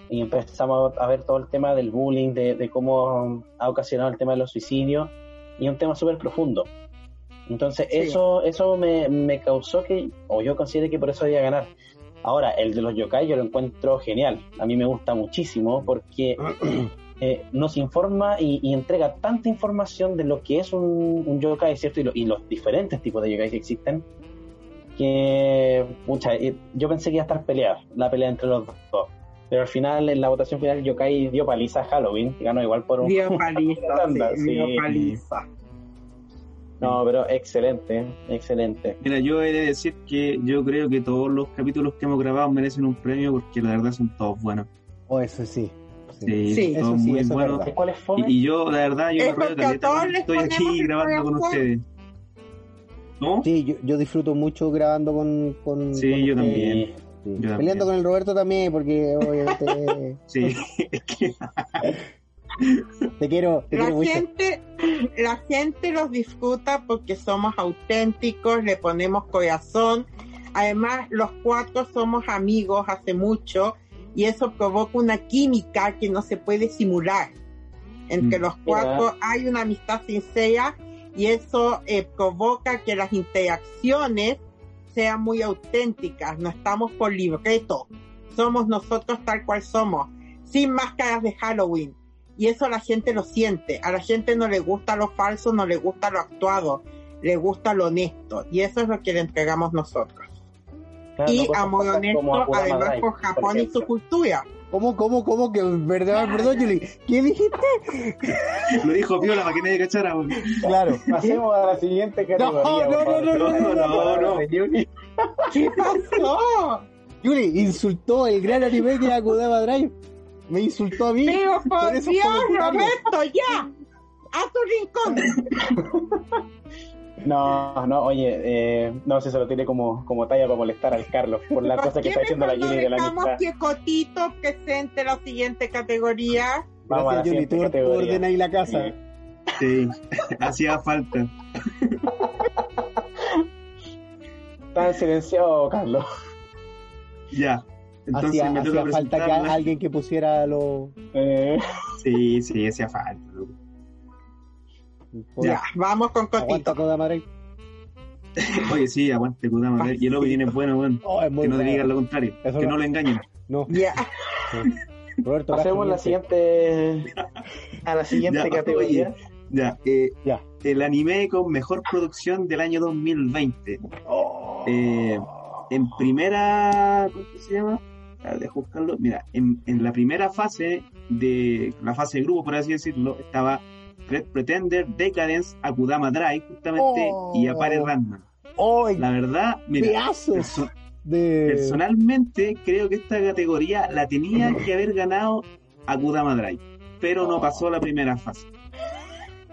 y empezamos a ver todo el tema del bullying, de, de cómo ha ocasionado el tema de los suicidios y un tema súper profundo. Entonces Sí. eso, eso me, me causó que, o yo considero que por eso debía ganar. Ahora, el de los yokai yo lo encuentro genial. A mí me gusta muchísimo porque eh, nos informa y, y entrega tanta información de lo que es un, un yokai, ¿cierto? Y, lo- y los diferentes tipos de yokai que existen, que, pucha, eh, yo pensé que iba a estar peleada, la pelea entre los dos. Pero al final, en la votación final, yokai dio paliza a Halloween, ganó igual por un... dio paliza, Anda, sí, dio sí. paliza. No, pero excelente, excelente. Mira, yo he de decir que yo creo que todos los capítulos que hemos grabado merecen un premio porque la verdad son todos buenos. O eso sí. sí. Sí, Eso sí, muy eso es buenos. verdad. ¿Cuál es fome? Y, y yo, la verdad, yo Es me caleta cuando estoy aquí grabando con ustedes. ¿No? Sí, yo, yo disfruto mucho grabando con. con Sí, con yo también. Sí. Sí. Yo también. Peleando con el Roberto también, porque obviamente Sí, es que te quiero, te La quiero mucho. gente, la gente los disfruta porque somos auténticos, le ponemos corazón. Además, los cuatro somos amigos hace mucho y eso provoca una química que no se puede simular. Entre Mm. los cuatro hay una amistad sincera y eso eh, provoca que las interacciones sean muy auténticas. No estamos por libreto, somos nosotros tal cual somos, sin máscaras de Halloween. Y eso la gente lo siente. A la gente no le gusta lo falso, no le gusta lo actuado, le gusta lo honesto. Y eso es lo que le entregamos nosotros. Claro, y no cosas amor como honesto, además Drive, por Japón y su cultura. ¿Cómo, cómo, cómo? Que verdad, perdón, Juli. ¿Qué dijiste? lo dijo Piola para que nadie cachara. Claro. Pasemos a la siguiente categoría. no, no, no, no, no, no, no. ¿Qué pasó? Juli insultó el gran anime que era Akudama Drive. Me insultó a mí. Pero por Dios, comentarios. Roberto, ya. A tu rincón. No, no, oye, eh, no sé, se lo tiene como, como talla para molestar al Carlos por la cosa que está diciendo la no de la amistad. que Cotito presente la siguiente categoría? Vamos a la Gracias, Juli. siguiente Tú, tú categoría. ordenas ahí la casa. Sí, hacía falta. Está silenciado, Carlos. Ya. Entonces Hacía, hacía falta que alguien que pusiera los. Eh, Sí, sí, hacía falta. loco. Ya, vamos con Aguanta Cotito. Drive. Oye, sí, aguante, Kudama. Y el opening es bueno. Oh, es muy Que no te bueno. digan lo contrario. Eso que no. no lo engañen. No, Ya. Roberto pasemos a la siguiente, a la siguiente Ya, categoría. oye, Ya, eh, Ya. el anime con mejor producción del año 2020. Eh, en primera, ¿cómo se llama? A ver, deja buscarlo. Mira, en, en la primera fase de la fase de grupo, por así decirlo, estaba Red Pretender, Decadence, Akudama Drive, justamente, Oh. y Apare Random. ¡Oh! La verdad, mira, perso- de... personalmente creo que esta categoría la tenía que haber ganado Akudama Drive, pero no pasó la primera fase.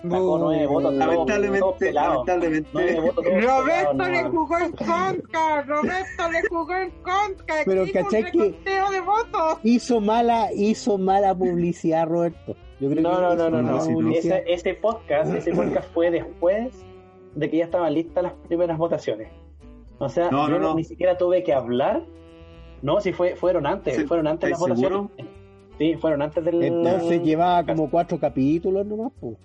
Sacó nueve votos, todo- todo Lamentablemente, votos, Roberto le jugó en contra, Roberto le jugó en contra. Pero ¿cachai que- de votos. Hizo mala, hizo mala publicidad, Roberto. Yo creo No, que no, no, no, no. Ese, ese podcast, ese podcast fue después de que ya estaban listas las primeras votaciones. O sea, No, yo no, no. ni siquiera tuve que hablar. No, si fue, fueron antes, Sí, fueron antes las ¿estás votaciones. Sí, fueron antes del. Entonces llevaba como cuatro capítulos nomás, pues.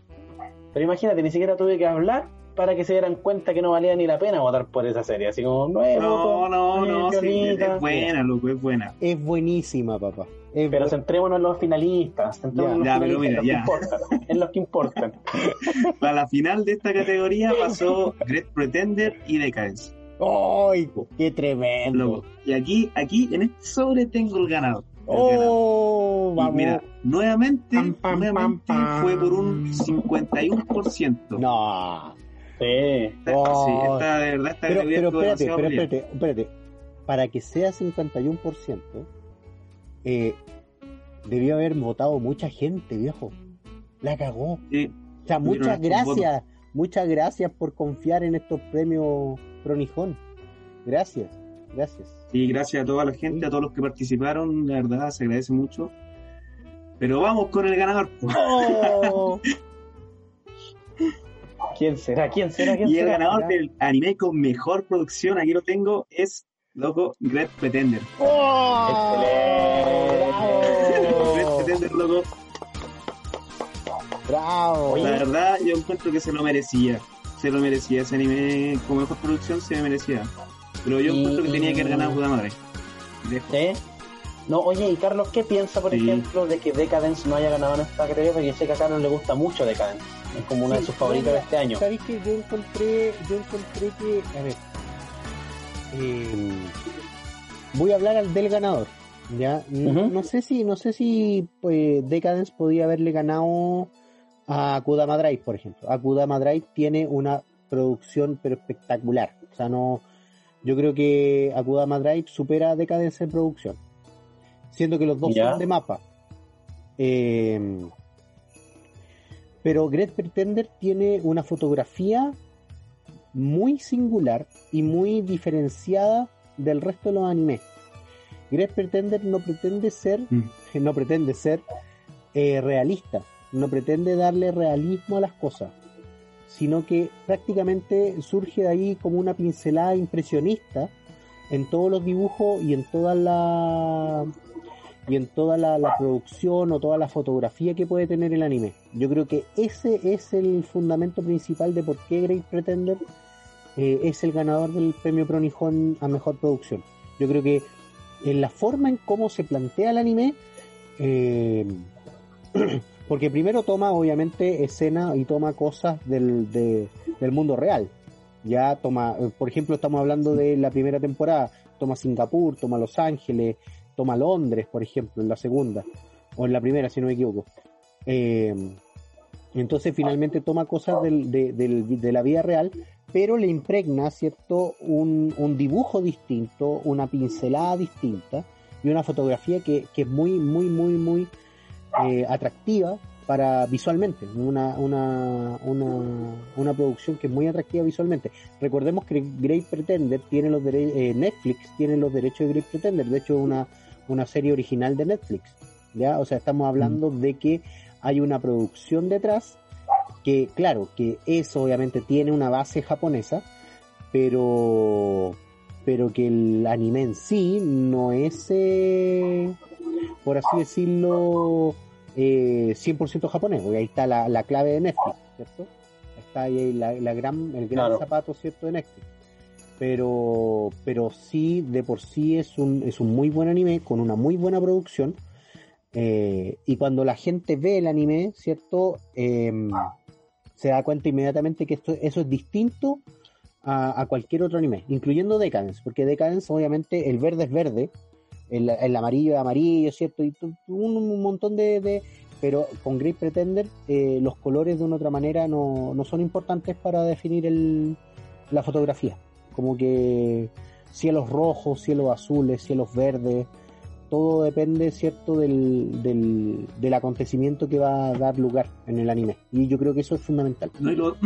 Pero imagínate, ni siquiera tuve que hablar para que se dieran cuenta que no valía ni la pena votar por esa serie. Así como, nueve no, no, no, sí, es buena, loco, es buena. Es buenísima, papá. Es Pero bu- centrémonos en los finalistas. centrémonos en los pero finalistas, mira, en los que importan, en los que importan. Para la final de esta categoría pasó Great Pretender y Decadence. ¡Ay! ¡Qué tremendo! Loco. Y aquí, aquí, en este sobre tengo el ganador. ¡Oh! Vamos. mira, nuevamente, Pam, pam, nuevamente pam, fue por un 51%. No. Sí. Esta- Oh. sí, esta, de verdad, esta Pero, pero espérate, pero espérate, espérate. Para que sea 51%, eh, debió haber votado mucha gente, viejo. La cagó. Sí, O sea, muchas gracias. Muchas gracias por confiar en estos premios Pronijón. Gracias, gracias. Sí, gracias a toda la gente, a todos los que participaron, la verdad se agradece mucho. Pero vamos con el ganador. ¡Oh! ¿Quién será? ¿Quién será? ¿Quién Y el será? ganador del anime con mejor producción, aquí lo tengo, es loco Great Pretender. ¡Oh! ¡Bravo! Pretender, loco. ¡Bravo! La verdad, yo encuentro que se lo merecía. Se lo merecía ese anime con mejor producción, se lo merecía. Pero yo encuentro que tenía que haber ganado Puta Madre. Dejo. ¿Sí? No, oye, y Carlos, ¿qué piensa, por Sí. ejemplo, de que Decadence no haya ganado en esta categoría? Porque yo sé que a Carlos le gusta mucho Decadence. Es como una de sus favoritas de este año. ¿Sabéis que yo encontré, yo encontré que, a ver, eh, voy a hablar al del ganador, ya, no sé si, no sé si, pues, Decadence podía haberle ganado a Kudama Drive, por ejemplo. A Kudama Drive tiene una producción pero espectacular, o sea, no, yo creo que Akudama Drive supera a Decadence en producción, siendo que los dos Ya. son de mapa. Eh, pero Great Pretender tiene una fotografía muy singular y muy diferenciada del resto de los animes. Great Pretender no pretende ser, Mm. no pretende ser eh, realista, no pretende darle realismo a las cosas, sino que prácticamente surge de ahí como una pincelada impresionista en todos los dibujos y en toda la y en toda la, producción o toda la fotografía que puede tener el anime. Yo creo que ese es el fundamento principal de por qué Great Pretender eh, es el ganador del premio Pronijón a mejor producción. Yo creo que en la forma en cómo se plantea el anime, eh, porque primero toma obviamente escena y toma cosas del, de- del mundo real. Ya toma, eh, por ejemplo, estamos hablando de la primera temporada, toma Singapur, toma Los Ángeles, toma Londres, por ejemplo, en la segunda, o en la primera, si no me equivoco. Eh, entonces finalmente toma cosas del- de, del- de la vida real, pero le impregna, ¿cierto?, un, un dibujo distinto, una pincelada distinta y una fotografía que, que es muy, muy, muy, muy eh, atractiva para visualmente, una, una, una, una producción que es muy atractiva visualmente. Recordemos que Great Pretender tiene los dere- eh, Netflix tiene los derechos de Great Pretender, de hecho una, una serie original de Netflix, ¿ya? O sea, estamos hablando de que hay una producción detrás que, claro, que eso obviamente tiene una base japonesa, pero pero que el anime en sí no es, eh, por así decirlo, eh, 100% japonés, porque ahí está la, la clave de Netflix, ¿cierto? Está ahí la, la gran, el gran Claro. zapato, ¿cierto? De Netflix. Pero, pero sí, de por sí es un, es un muy buen anime, con una muy buena producción. eh, y cuando la gente ve el anime, ¿cierto? Em, se da cuenta inmediatamente que esto, eso es distinto a, a cualquier otro anime, incluyendo Decadence, porque Decadence obviamente el verde es verde, el, el amarillo es amarillo, ¿cierto? Y un, un montón de, de- Pero con Great Pretender eh, los colores de una otra manera no, no son importantes para definir el, la fotografía. como que cielos rojos, cielos azules, cielos verdes, todo depende, ¿cierto?, del, del, del acontecimiento que va a dar lugar en el anime. Y yo creo que eso es fundamental. No, lo,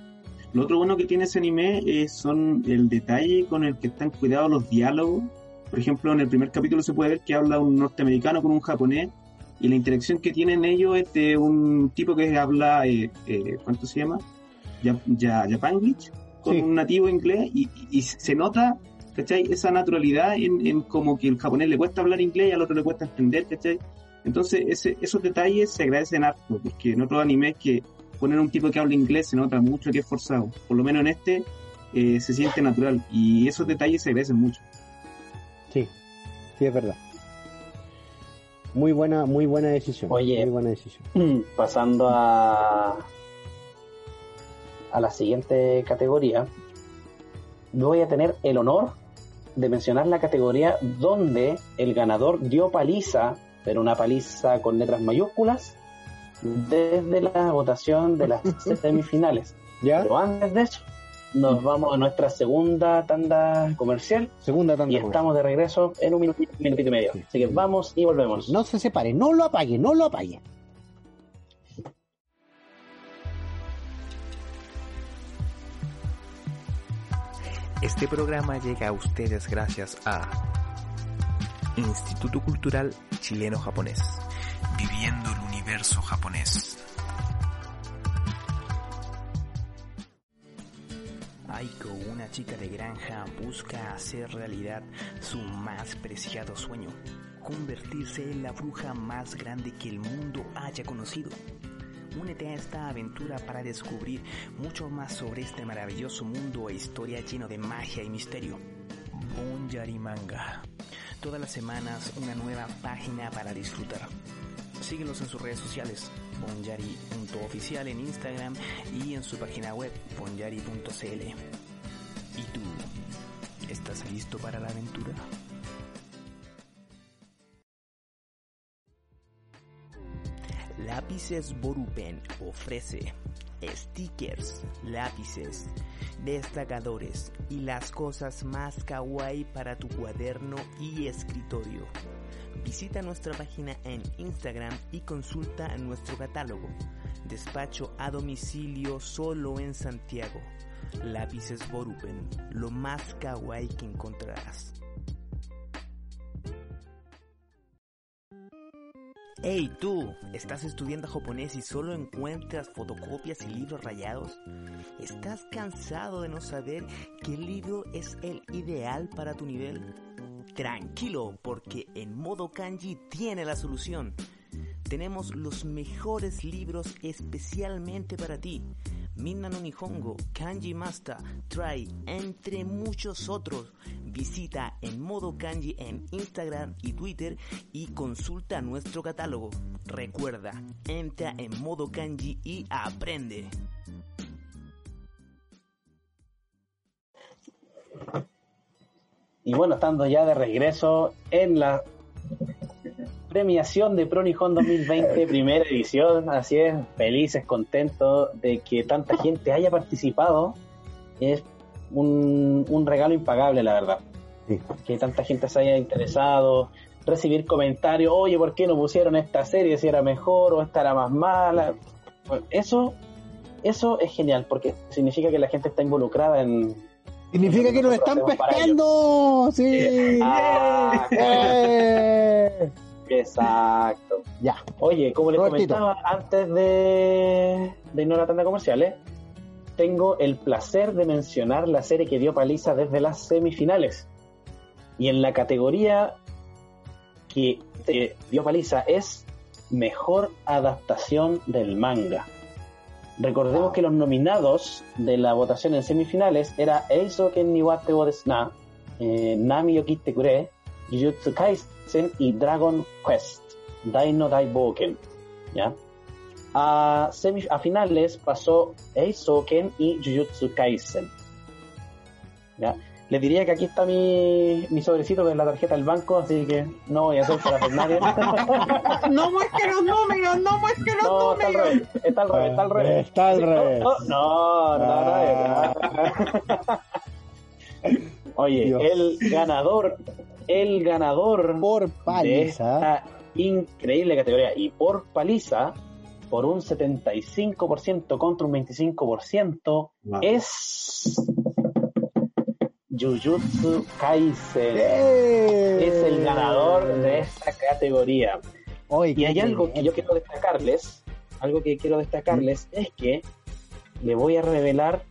lo otro bueno que tiene ese anime es, son el detalle con el que están cuidados los diálogos. Por ejemplo, en el primer capítulo se puede ver que habla un norteamericano con un japonés y la interacción que tienen ellos es de un tipo que habla, eh, eh, ¿cuánto se llama? Ya, ya, Japanglish, con Sí. un nativo inglés y, se nota, ¿cachai? Esa naturalidad en, en como que el japonés le cuesta hablar inglés y al otro le cuesta entender, ¿cachai? Entonces ese, esos detalles se agradecen harto, porque en otros animes que ponen un tipo que habla inglés se nota mucho que es forzado. Por lo menos en este eh, se siente natural y esos detalles se agradecen mucho. Sí, es verdad. Muy buena, muy buena decisión. Oye. Muy buena decisión. Pasando a, a la siguiente categoría, voy a tener el honor de mencionar la categoría donde el ganador dio paliza, pero una paliza con letras mayúsculas, desde la votación de las semifinales. ¿Ya? Pero antes de eso, nos vamos a nuestra segunda tanda comercial Segunda tanda. y comercial. estamos de regreso en un minutito, minutito y medio. Sí. Así que vamos y volvemos. No se separe, no lo apague, no lo apague. Este programa llega a ustedes gracias a Instituto Cultural Chileno Japonés. Viviendo el universo japonés. Aiko, una chica de granja, busca hacer realidad su más preciado sueño, convertirse en la bruja más grande que el mundo haya conocido. Únete a esta aventura para descubrir mucho más sobre este maravilloso mundo e historia lleno de magia y misterio. Bonyari Manga. Todas las semanas una nueva página para disfrutar. Síguelos en sus redes sociales, bonyari.oficial en Instagram y en su página web, bonyari.cl. ¿Y tú? ¿Estás listo para la aventura? Lápices Borupen ofrece stickers, lápices, destacadores y las cosas más kawaii para tu cuaderno y escritorio. Visita nuestra página en Instagram y consulta nuestro catálogo. Despacho a domicilio solo en Santiago. Lápices Borupen, lo más kawaii que encontrarás. Hey tú, ¿estás estudiando japonés y solo encuentras fotocopias y libros rayados? ¿Estás cansado de no saber qué libro es el ideal para tu nivel? Tranquilo, porque en modo kanji tiene la solución. Tenemos los mejores libros especialmente para ti. Minna no Nihongo, Kanji Master, Try, entre muchos otros. Visita en modo kanji en Instagram y Twitter y consulta nuestro catálogo. Recuerda, entra en modo kanji y aprende. Y bueno, estando ya de regreso en la premiación de Pronijón 2020, primera edición, así es, felices, contentos de que tanta gente haya participado. Es un, un regalo impagable, la verdad. Sí. Que tanta gente se haya interesado, recibir comentarios, oye, ¿por qué no pusieron esta serie si era mejor o esta era más mala? Bueno, Eso, eso es genial, porque significa que la gente está involucrada en, Significa que nos están pescando. Sí. Ah, ¡Eh! Exacto. Ya. Oye, como les Robertito. comentaba antes de, de irnos a la tanda comerciales, tengo el placer de mencionar la serie que dio paliza desde las semifinales. Y en la categoría que eh, dio paliza es Mejor Adaptación del Manga. Recordemos que los nominados de la votación en semifinales era Eiso Ken desu na, eh, Nami yo Kitte Kure, Jujutsu Kaisen y Dragon Quest, Daino Dai Boken. ¿ya? A, a finales pasó Eisoken y Jujutsu Kaisen. ¿ya? Les diría que aquí está mi, mi sobrecito de la tarjeta del banco, así que no voy a hacer para hacer nadie. No muestre los números, no muestre los No, está al números. revés, está al revés, está al revés. Está al no, revés. No, no, no, no, no. Oye, Dios. el ganador, el ganador Por de esta increíble categoría y por paliza, por un 75% contra un 25%, Wow. es Jujutsu Kaisen. ¡Eh! Es el ganador de esta categoría. Oye, Y hay algo que yo quiero destacarles, algo que quiero destacarles es que le voy a revelar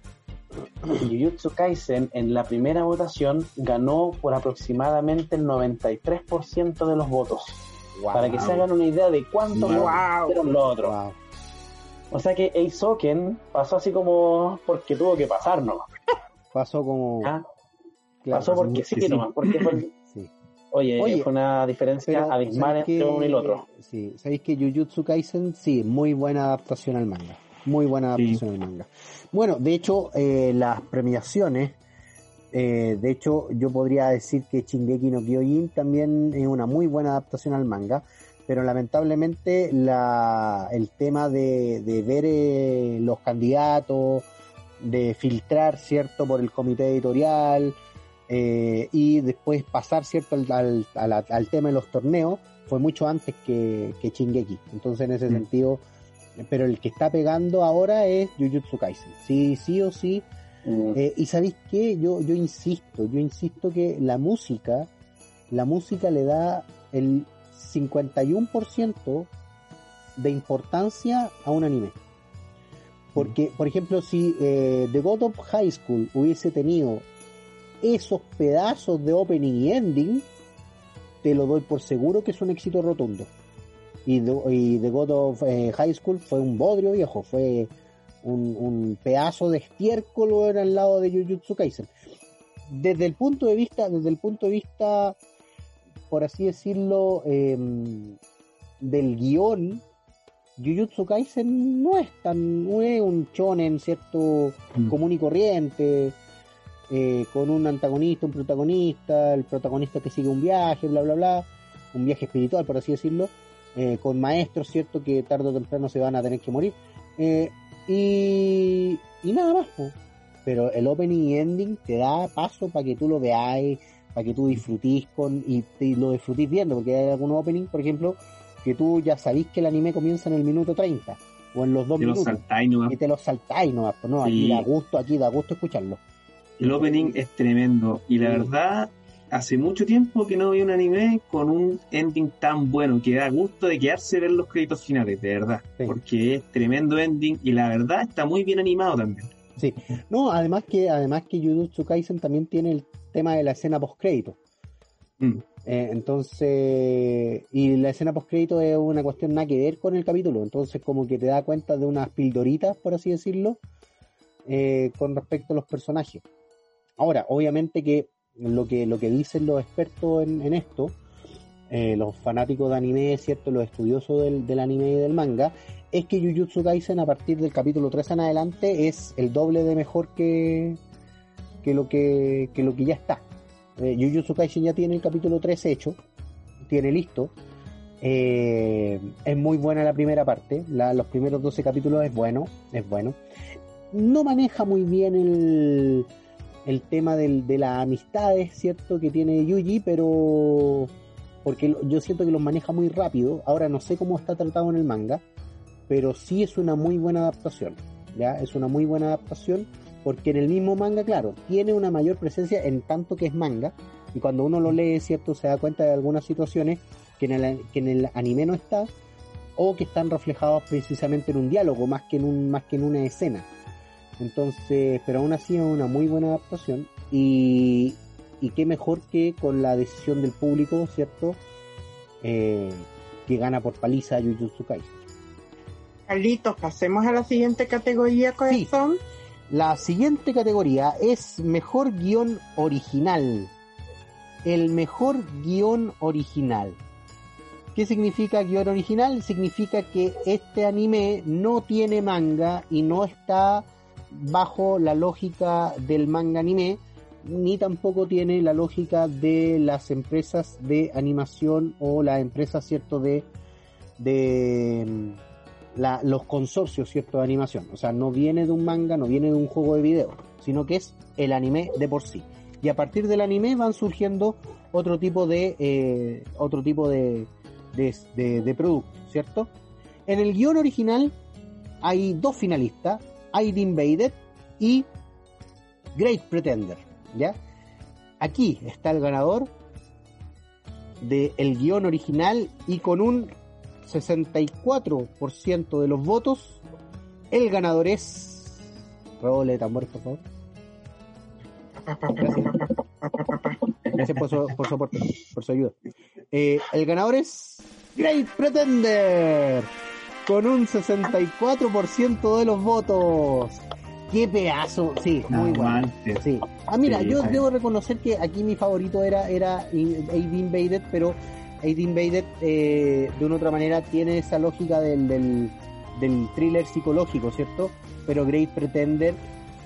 Jujutsu Kaisen en la primera votación ganó por aproximadamente el 93% de los votos. Wow. Para que se hagan una idea de cuánto Wow. fueron los otros. Wow. O sea que Eisoken pasó así como porque tuvo que pasar nomás. Pasó como. ¿ah? claro, pasó porque sí, que sí. nomás. Porque fue, sí. oye, Oye, fue una diferencia abismal ¿sabéis entre que- uno y el otro. Sí, sabéis que Jujutsu Kaisen, sí, muy buena adaptación al manga. Muy buena Sí. adaptación al manga. Bueno, de hecho, eh, las premiaciones, eh, de hecho, yo podría decir que Shingeki no Kyojin también es una muy buena adaptación al manga, pero lamentablemente la, el tema de, de ver eh, los candidatos, de filtrar, ¿cierto?, por el comité editorial, eh, y después pasar, ¿cierto?, al, al, al- al tema de los torneos, fue mucho antes que, que Shingeki. Entonces, en ese Mm. sentido, pero el que está pegando ahora es Jujutsu Kaisen. Sí, sí o sí. Mm. Eh, y sabéis qué, yo, yo insisto, yo insisto que la música, la música le da el 51% de importancia a un anime. Porque, por ejemplo, si eh, The God of High School hubiese tenido esos pedazos de opening y ending, te lo doy por seguro que es un éxito rotundo. Y The, y The God of eh, High School fue un bodrio viejo, fue un, un pedazo de estiércol era al lado de Jujutsu Kaisen. Desde el punto de vista, desde el punto de vista, por así decirlo, em, del guion, Jujutsu Kaisen no es tan, no es un shonen, cierto, Mm. común y corriente, eh, con un antagonista, un protagonista, el protagonista que sigue un viaje, bla, bla, bla, un viaje espiritual, por así decirlo, eh, con maestros, cierto, que tarde o temprano se van a tener que morir. Eh, y, y nada más, pero el opening y ending te da paso para que tú lo veáis, para que tú disfrutís con y, te- lo disfrutís viendo, porque hay algunos opening, por ejemplo, que tú ya sabís que el anime comienza en el minuto 30 o en los dos los minutos saltáis nomás. y te los saltáis nomás, pues no, aquí Sí. da gusto, aquí da gusto escucharlo. El opening es tremendo. Y la Sí. verdad, hace mucho tiempo que no vi un anime con un ending tan bueno que da gusto de quedarse ver los créditos finales, de verdad. Sí. Porque es tremendo ending y la verdad está muy bien animado también. Sí. No, además que además que Jujutsu Kaisen también tiene el tema de la escena post crédito. Mm. entonces, y la escena post crédito es una cuestión nada que ver con el capítulo, entonces como que te da cuenta de unas pildoritas, por así decirlo, eh, con respecto a los personajes. Ahora, obviamente que lo que lo que dicen los expertos en, en esto, eh, los fanáticos de anime, cierto, los estudiosos del, del anime y del manga, es que Jujutsu Kaisen a partir del capítulo 3 en adelante es el doble de mejor que, que lo que, que lo que ya está. Eh, Kaisen ya tiene el capítulo 3 hecho, tiene listo. Eh, es muy buena la primera parte, la- los primeros 12 capítulos es bueno, es bueno. No maneja muy bien el, el tema del- de las amistades, ¿cierto? Que tiene Yuji, pero porque yo siento que los maneja muy rápido. Ahora no sé cómo está tratado en el manga, pero sí es una muy buena adaptación. Ya es una muy buena adaptación porque en el mismo manga, claro, tiene una mayor presencia en tanto que es manga y cuando uno lo lee, cierto, se da cuenta de algunas situaciones que en el, que en el anime no está o que están reflejados precisamente en un diálogo más que en un más que en una escena. Entonces, pero aún así es una muy buena adaptación y, y qué mejor que con la decisión del público, ¿cierto? Eh, que gana por paliza a Jujutsu Kaisen. Carlitos, pasemos a la siguiente categoría, corazón. La siguiente categoría es mejor guion original. El mejor guion original. ¿Qué significa guion original? Significa que este anime no tiene manga y no está bajo la lógica del manga anime, ni tampoco tiene la lógica de las empresas de animación o las empresas, ¿cierto?, de, de mm, la- los consorcios, ¿cierto?, de animación. O sea, no viene de un manga, no viene de un juego de video, sino que es el anime de por sí. Y a partir del anime van surgiendo otro tipo de eh, otro tipo de, de, de, producto, ¿cierto? En el guion original hay dos finalistas, ID Invaded y Great Pretender, ¿ya? Aquí está el ganador del guion original y con un 64% de los votos, el ganador es... Roble de tambores, por favor. Gracias por su, por su aporte, por su ayuda. Eh, el ganador es Great Pretender, con un 64% de los votos. ¡Qué pedazo! Sí, muy bueno. Sí. Ah, mira, Sí, yo debo reconocer que aquí mi favorito era, era AD Invaded, pero AD Invaded eh, de una u otra manera tiene esa lógica del, del, del thriller psicológico, ¿cierto? Pero Great Pretender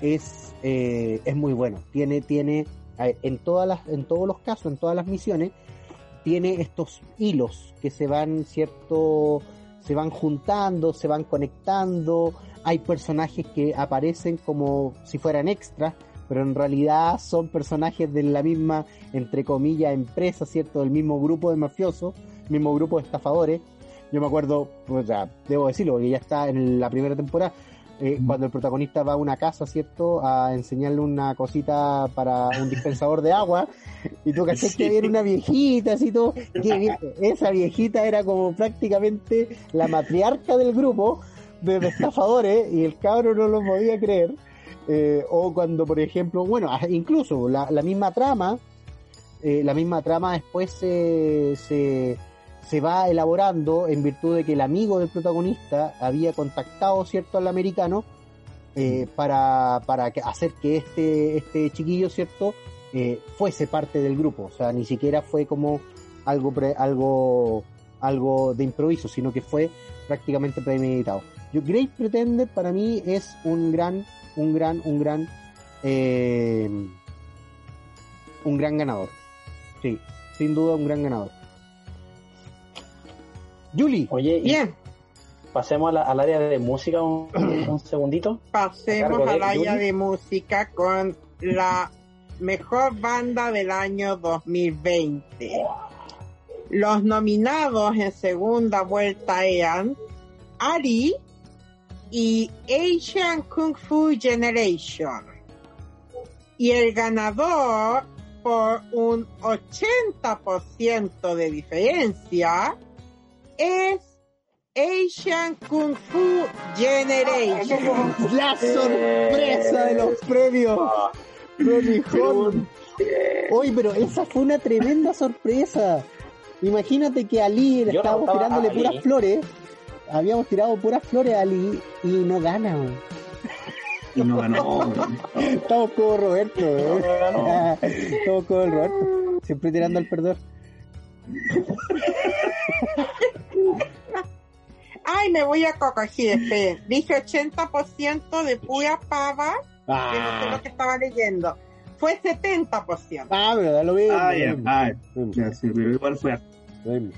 es, eh, es muy bueno. Tiene, tiene, a ver, en todas las, en todos los casos, en todas las misiones, tiene estos hilos que se van, cierto, se van juntando, se van conectando. Hay personajes que aparecen como si fueran extras, pero en realidad son personajes de la misma, entre comillas, empresa, ¿cierto? Del mismo grupo de mafiosos, mismo grupo de estafadores. Yo me acuerdo, pues ya, debo decirlo, porque ya está en la primera temporada, eh, cuando el protagonista va a una casa, ¿cierto? A enseñarle una cosita para un dispensador de agua, y tú caché que Sí. viene una viejita, así todo, que esa viejita era como prácticamente la matriarca del grupo de, de estafadores, y el cabro no lo podía creer. Eh, o cuando, por ejemplo, bueno, ah, incluso la, la misma trama, eh, la misma trama después se, se, se va elaborando en virtud de que el amigo del protagonista había contactado, ¿cierto?, al americano eh, para, para que- hacer que este, este chiquillo, ¿cierto?, eh, fuese parte del grupo. O sea, ni siquiera fue como algo, pre- algo, algo de improviso, sino que fue prácticamente premeditado. Yo, Great Pretender para mí es un gran, un gran, un gran, eh, un gran ganador. Sí, sin duda un gran ganador. Julie, Oye, y Bien, pasemos a la- al área de música un, un segundito. pasemos al área de música con la mejor banda del año 2020. Los nominados en segunda vuelta eran Ari y Asian Kung Fu Generation. Y el ganador por un 80% de diferencia es Asian Kung Fu Generation. la sorpresa de los premios. Horn. Oye, pero esa fue una tremenda sorpresa. Imagínate que a Ali le estábamos tirándole puras flores. Habíamos tirado puras flores a Ali y no gana. weón. Y no ganó. Estamos como Roberto. weón. Estamos como el Roberto. Siempre tirando al perdedor. Ay, me voy a corregir, esperen. Dije 80% de pura pava, que no sé lo que estaba leyendo. Fue 70%. Ah, pero da lo. Ah, ah, lo ya, sí, pero igual fue.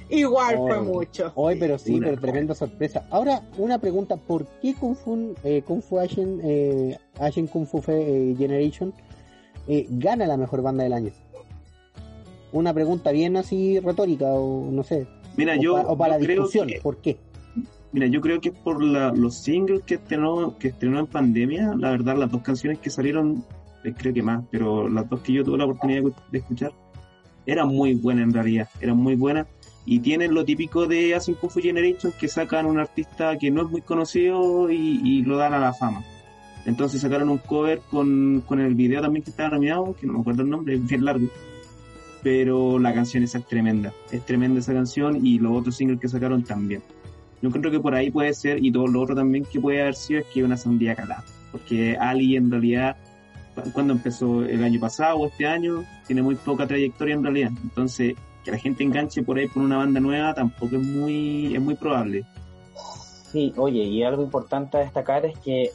Igual Oh. fue mucho. Hoy, pero sí, Una. pero tremenda sorpresa. Ahora, una pregunta, ¿por qué Kung Fu, eh, Kung Fu Asian, eh, Asian Kung Fu Fe- eh, Generation eh, gana la mejor banda del año? Una pregunta bien así retórica, o no sé, Mira, o, yo, pa- o para yo creo discusión, que, ¿por qué? Mira, yo creo que es por la- los singles que estrenó, que estrenó en pandemia. La verdad, las dos canciones que salieron, eh, creo que más, pero las dos que yo tuve la oportunidad de, escuchar, eran muy buenas en realidad, eran muy buenas. Y tienen lo típico de Asian Kung Fu que sacan un artista que no es muy conocido y, y lo dan a la fama. Entonces sacaron un cover con, con el video también que estaba nominado, que no me acuerdo el nombre, es bien largo. Pero la canción esa es tremenda, es tremenda esa canción y los otros singles que sacaron también. Yo creo que por ahí puede ser, y todo lo otro también que puede haber sido es que una sandía calada. Porque Ali en realidad, cu- cuando empezó el año pasado o este año, tiene muy poca trayectoria en realidad. Entonces, que la gente enganche por ahí por una banda nueva tampoco es muy, es muy probable. Sí, oye, y algo importante a destacar es que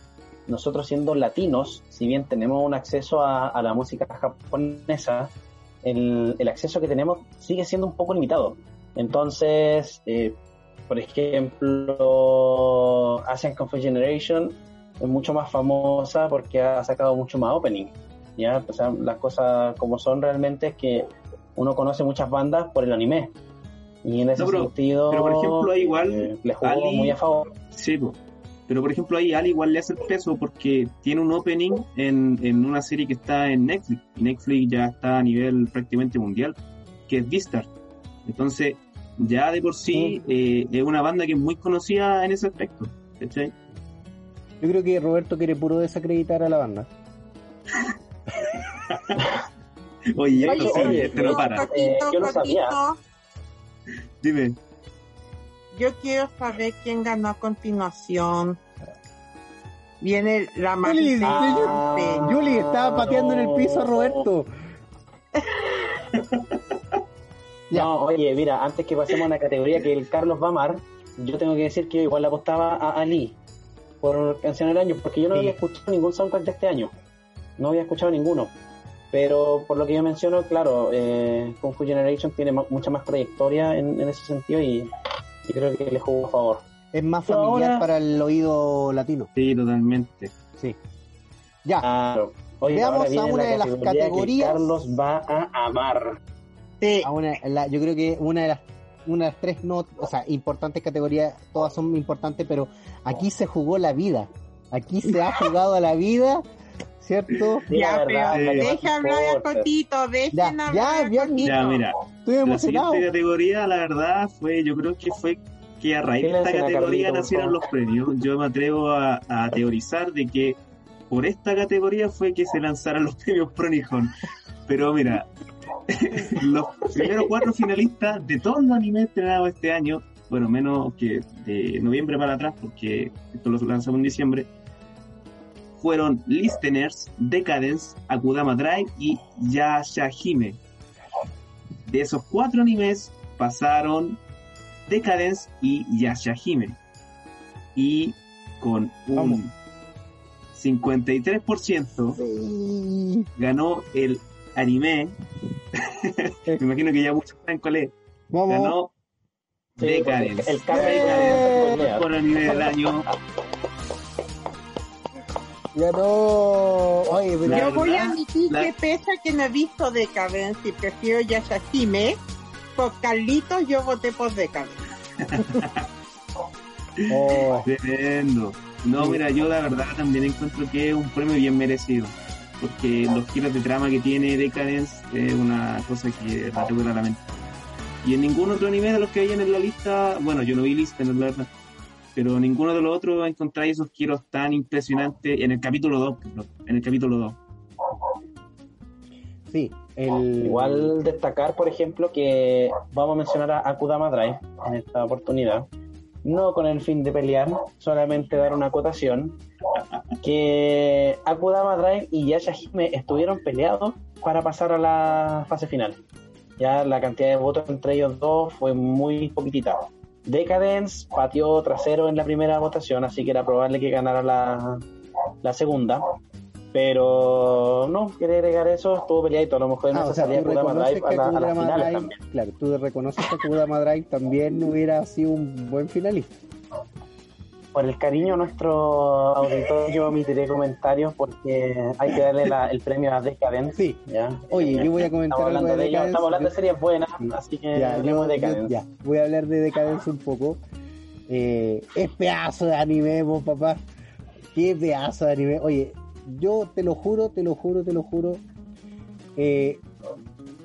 nosotros siendo latinos, si bien tenemos un acceso a, a la música japonesa, el, el acceso que tenemos sigue siendo un poco limitado. Entonces, eh, por ejemplo, Asian Kung Fu Generation es mucho más famosa porque ha sacado mucho más opening. ya, o sea, las cosas como son realmente es que uno conoce muchas bandas por el anime. Y en ese No, pero- sentido, pero por ejemplo, ahí igual, eh, le jugó Ali- muy a favor. Sí, pero por ejemplo ahí Ali igual le hace el peso porque tiene un opening en, en una serie que está en Netflix y Netflix ya está a nivel prácticamente mundial, que es Vistar. Entonces ya de por sí eh, es una banda que es muy conocida en ese aspecto. ¿cachai? Yo creo que Roberto quiere puro desacreditar a la banda. Oye, ya Oye, oye, este no para. Eh, yo no sabía. Dime. Yo quiero saber quién ganó a continuación. Viene la. Ah. Yuli estaba pateando en el piso a Roberto. Ya. No, oye, mira, antes que pasemos a una categoría que el Carlos va a amar, yo tengo que decir que yo igual le apostaba a Ali por canción del año, porque yo no Sí. había escuchado ningún soundtrack de este año. No había escuchado ninguno. Pero por lo que yo menciono, claro, eh, Kung Fu Generation tiene mucha más trayectoria en, en ese sentido y, y creo que le jugó a favor. Es más Pero familiar ahora- para el oído latino. Sí, totalmente. Sí. Ya. Claro. Oye, Veamos ahora viene a una la de las categoría que categorías. Carlos va a amar. Sí, a una, la- yo creo que una de las una de las tres no, o sea, importantes categorías, todas son importantes, pero aquí se jugó la vida. Aquí se ha jugado a la vida, ¿cierto? Sí, ya, la verdad, pero la más deja hablar a importa. Cotito, dejen Ya, hablar ya, mira. Estoy La emocionado. siguiente categoría, la verdad, fue, yo creo que fue que a raíz de esta categoría Carlito, nacieron los premios. Yo me atrevo a, a teorizar de que por esta categoría fue que se lanzaron los premios Pronijón. Pero mira, los primeros cuatro finalistas de todos los animes estrenados este año, bueno, menos que de noviembre para atrás, porque esto lo lanzamos en diciembre, fueron Listeners, Decadence, Akudama Drive y Yashahime. De esos cuatro animes pasaron Decadence y Yashahime. Y con Vamos. un 53% Sí. ganó el anime. Me imagino que ya muchos saben cuál es. Vamos. Ganó Sí, Decadence. el Carlos ¡Eh! Por anime del año. Ganó. Oye, pero La Yo voy a admitir la- que pese a que no he visto Decadence y prefiero Yashahime, por Carlitos yo voté por Decadence. oh, Tremendo. No, Sí. mira, yo la verdad también encuentro que es un premio bien merecido. Porque los giros de trama que tiene Decadence es una cosa que la tengo la mente. Y en ningún otro anime de los que hay en la lista, bueno, yo no vi lista, no es la verdad. Pero ninguno de los otros encontráis esos giros tan impresionantes en el capítulo 2. En el capítulo 2. sí. El... Igual destacar, por ejemplo, que vamos a mencionar a Akudama Drive en esta oportunidad, no con el fin de pelear, solamente dar una acotación, que Akudama Drive y Yashahime estuvieron peleados para pasar a la fase final. Ya la cantidad de votos entre ellos dos fue muy poquitita. Decadence pateó trasero en la primera votación, así que era probable que ganara la, la segunda. Pero no, quería agregar eso, estuvo peleadito. A lo mejor en Ah, salida tú Kudama Drive a, la- a las Kudama finales Drive, también. claro, tú reconoces que Kudama Drive también hubiera sido un buen finalista. Por el cariño a nuestro auditor, yo omitiré comentarios porque hay que darle la- el premio a Decadence. Sí. ¿ya? Oye, yo voy a comentar Estamos algo hablando de de ellos, estamos hablando de series buenas, Sí. así que Ya, hablemos yo- de Decadence. ya, voy a hablar de Decadence un poco. Eh, es pedazo de anime, vos, papá. Qué pedazo de anime. Oye, yo te lo juro, te lo juro, te lo juro. eh,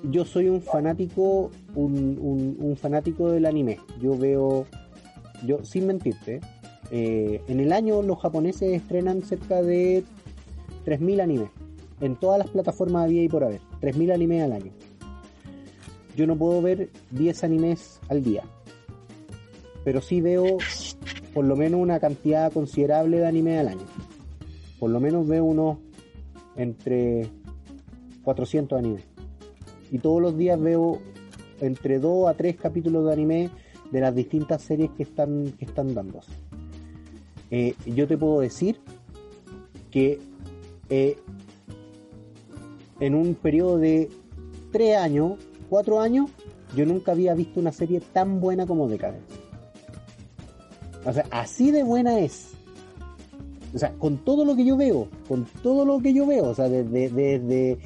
yo soy un fanático, un, fanático del anime. Yo veo, yo sin mentirte, eh, en el año los japoneses estrenan cerca de 3.000 animes. En todas las plataformas había y por haber. 3.000 animes al año yo no puedo ver 10 animes al día. Pero sí veo por lo menos una cantidad considerable de animes al año. Por lo menos veo unos entre 400 animes. Y todos los días veo entre 2 a 3 capítulos de anime de las distintas series que están, que están dándose. Eh, yo te puedo decir que eh, en un periodo de 3 años, 4 años, yo nunca había visto una serie tan buena como Decadence. O sea, así de buena es. O sea, con todo lo que yo veo, con todo lo que yo veo, o sea, desde, desde,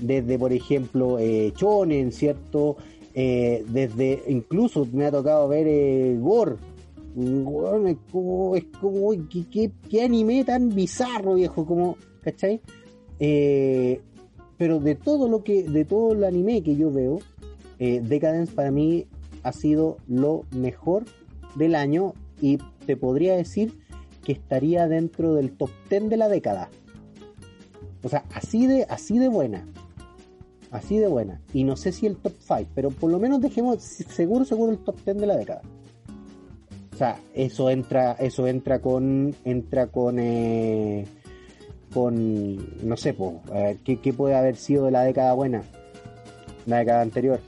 desde por ejemplo, eh, Chonen, ¿cierto? Eh, desde, incluso me ha tocado ver eh, Gore. Weón, es como, es como ¿qué, qué, qué anime tan bizarro, viejo, como, ¿cachai? Eh, pero de todo lo que, de todo el anime que yo veo, eh, Decadence para mí ha sido lo mejor del año y te podría decir que estaría dentro del top 10 de la década. O sea, así de, así de buena. Así de buena. Y no sé si el top 5, pero por lo menos dejemos seguro, seguro el top 10 de la década. O sea, eso entra, eso entra con, entra con, eh, con, no sé, po, eh, ¿qué, ¿qué puede haber sido de la década buena? La década anterior.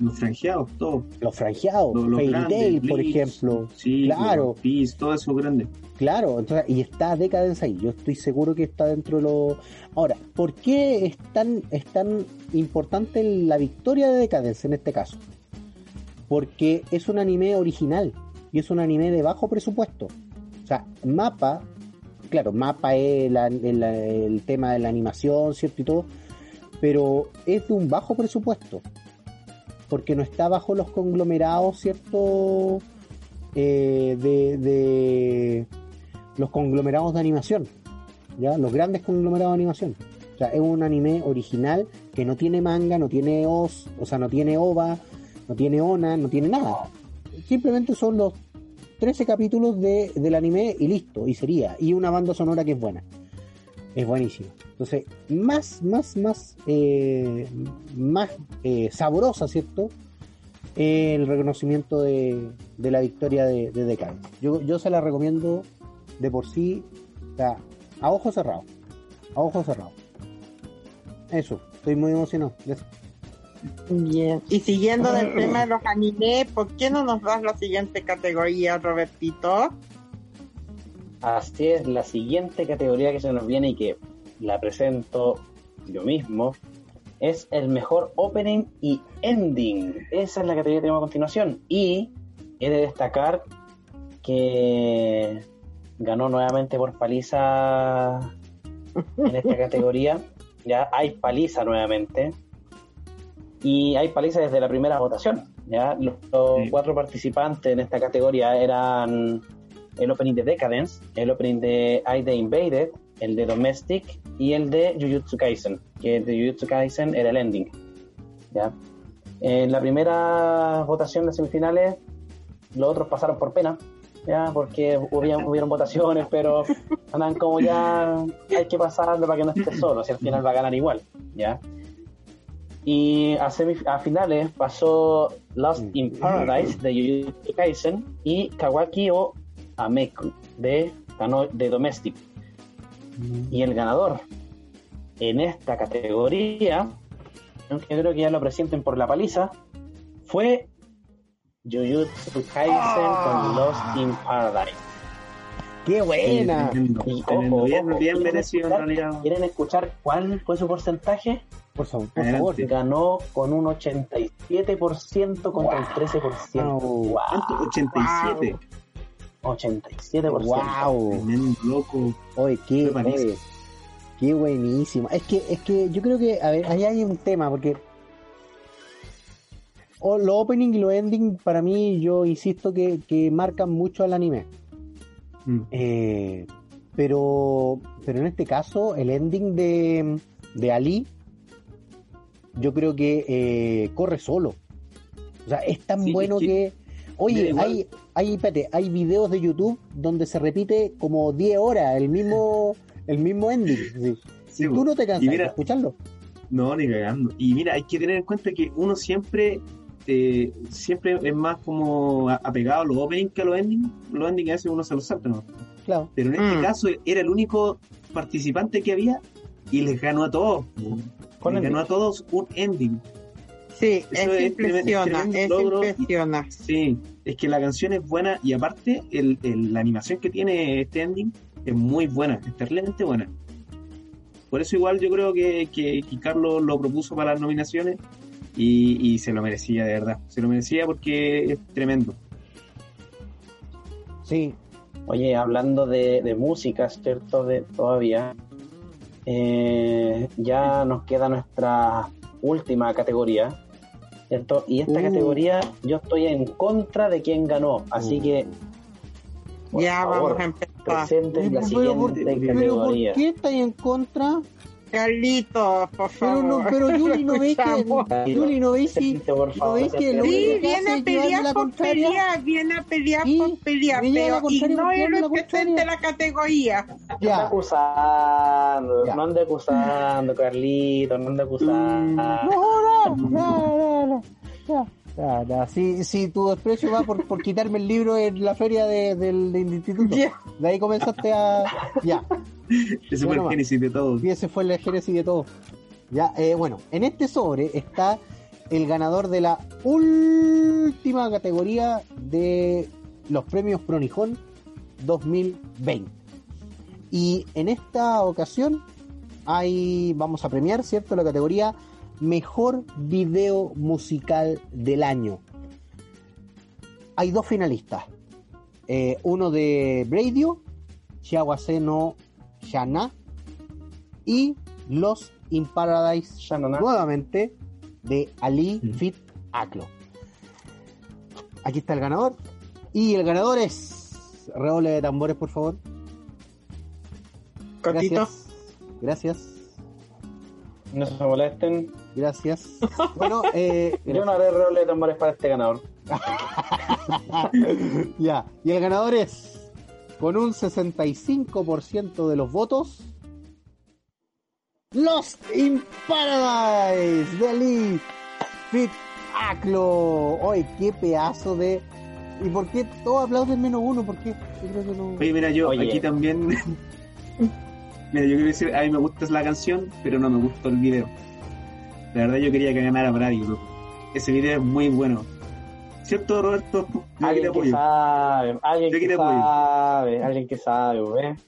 Los franjeados, todo. Los franjeados, Los- los Fairy grandes, Tail, por ejemplo. Sí, claro, Piece, todo eso grande. Claro. Entonces, y está Decadence ahí. Yo estoy seguro que está dentro de lo. Ahora, ¿por qué es tan, es tan importante la victoria de Decadence en este caso? Porque es un anime original y es un anime de bajo presupuesto. O sea, Mapa, claro, Mapa es el tema de la animación, ¿cierto? Y todo, pero es de un bajo presupuesto. Porque no está bajo los conglomerados, ¿cierto? Eh, de, de los conglomerados de animación, ¿ya? Los grandes conglomerados de animación. O sea, es un anime original que no tiene manga, no tiene os, o sea, no tiene ova, no tiene ona, no tiene nada. Simplemente son los 13 capítulos de, del anime y listo, y sería. Y una banda sonora que es buena. Es buenísima. Entonces, más, más, más, eh, más eh, sabrosa, ¿cierto? El reconocimiento de, de la victoria de, de Decadence. Yo, yo se la recomiendo de por sí, o sea, a ojos cerrados. A ojos cerrados. Eso, estoy muy emocionado. Bien. Y siguiendo del tema de los anime, ¿por qué no nos das la siguiente categoría, Robertito? Así es, la siguiente categoría que se nos viene y que la presento yo mismo es el mejor opening y ending. Esa es la categoría que tenemos a continuación. Y he de destacar que ganó nuevamente por paliza en esta categoría. Ya hay paliza nuevamente. Y hay paliza desde la primera votación. Ya los, los Sí. cuatro participantes en esta categoría eran el opening de Decadence, el opening de I The Invaded, el de Domestic y el de Jujutsu Kaisen, que el de Jujutsu Kaisen era el ending. ¿ya? En la primera votación de semifinales, los otros pasaron por pena, ya porque hubieron, votaciones, pero andan como ya hay que pasarlo para que no esté solo, si al final va a ganar igual. ¿ya? Y a, a finales pasó Lost in Paradise de Jujutsu Kaisen y Kawaki o Ameku de, de Domestic. Y el ganador en esta categoría, aunque creo que ya lo presienten por la paliza, fue Jujutsu Kaisen con Lost in Paradise. ¡Qué buena! Y ojo, bien, ojo, bien ¿quieren merecido en realidad. ¿Quieren escuchar cuál fue su porcentaje? Por favor, por Adelante. favor. Ganó con un 87% contra el 13%. Wow. ¿Cuánto? 87. 87%. ¡Wow! Loco. Oye, qué, oye, qué buenísimo. Es que, es que yo creo que, a ver, ahí hay un tema, porque o los opening y los ending, para mí, yo insisto que, que marcan mucho al anime. Mm. Eh, pero, pero en este caso, el ending de, de Ali, yo creo que eh, corre solo. O sea, es tan Sí, bueno es que- que, oye, hay, hay, espérate, hay videos de YouTube donde se repite como 10 horas el mismo, el mismo ending. sí. Sí, y tú no te cansas de escucharlo. No, ni cagando. Y mira, hay que tener en cuenta que uno siempre eh, siempre es más como apegado a los openings que a los endings. Los endings a veces uno se los salta, ¿no? Claro. Pero en este Mm. caso era el único participante que había y les ganó a todos. Con Les ending. ganó a todos un ending. Sí, Eso es es impresiona, es impresiona. Sí, es que la canción es buena y aparte el, el- la animación que tiene este ending es muy buena, es terriblemente buena. Por eso igual yo creo que, que, que Carlos lo propuso para las nominaciones y, y se lo merecía de verdad. Se lo merecía porque es tremendo. Sí, Oye, hablando de, de música, ¿cierto? De, todavía, eh, ya nos queda nuestra última categoría, ¿cierto? Y esta Uh. categoría yo estoy en contra de quien ganó, así Uh. que por ya favor, vamos a empezar. presenten la Pero por, siguiente pero ¿por categoría. qué estáis en contra? Carlitos, por Pero favor. no, pero Yuli no veis que. Yuli no veis si no favor, veis que lo Sí, que viene a pelear por pelear, viene a pelear por pelear, pero ignore lo que contraria. presente la categoría. No ande Ya. acusando, Ya. no ande acusando, Carlito, no ande acusando. No, no, no, no, no, no. Ya, Si, si tu desprecio va por, por quitarme el libro en la feria de- del, del instituto, Ya. de ahí comenzaste a. Ya, Ese fue Bueno, el génesis de todo. y ese fue el génesis de todo. Ya, eh, bueno, en este sobre está el ganador de la última categoría de los premios Pronijón 2020. Y en esta ocasión hay, vamos a premiar, ¿cierto? La categoría Mejor Video Musical del Año. Hay dos finalistas. Eh, uno de Bradio, Chiawase no Shana, y Los in Paradise nuevamente de Ali Mm. Fit Aklo. Aquí está el ganador. Y el ganador es. Redoble de tambores, por favor. Gracias. Gracias. No se molesten. Gracias. Bueno, eh, Yo no haré roble de tambores para este ganador. ya. Y el ganador es. Con un 65% de los votos. Lost in Paradise de Ali Fit Aklo. Oye, qué pedazo de. ¿Y por qué todos aplauden menos uno? ¿Por qué? Yo creo que no. Oye, mira, yo Oye. aquí también. Mira, yo quiero decir, a mí me gusta la canción, pero no me gustó el video. La verdad, yo quería que ganara Bradio, loco. Ese video es muy bueno. ¿Cierto, Roberto? Yo Alguien que sabe, alguien que sabe, alguien que sabe, ¿ves?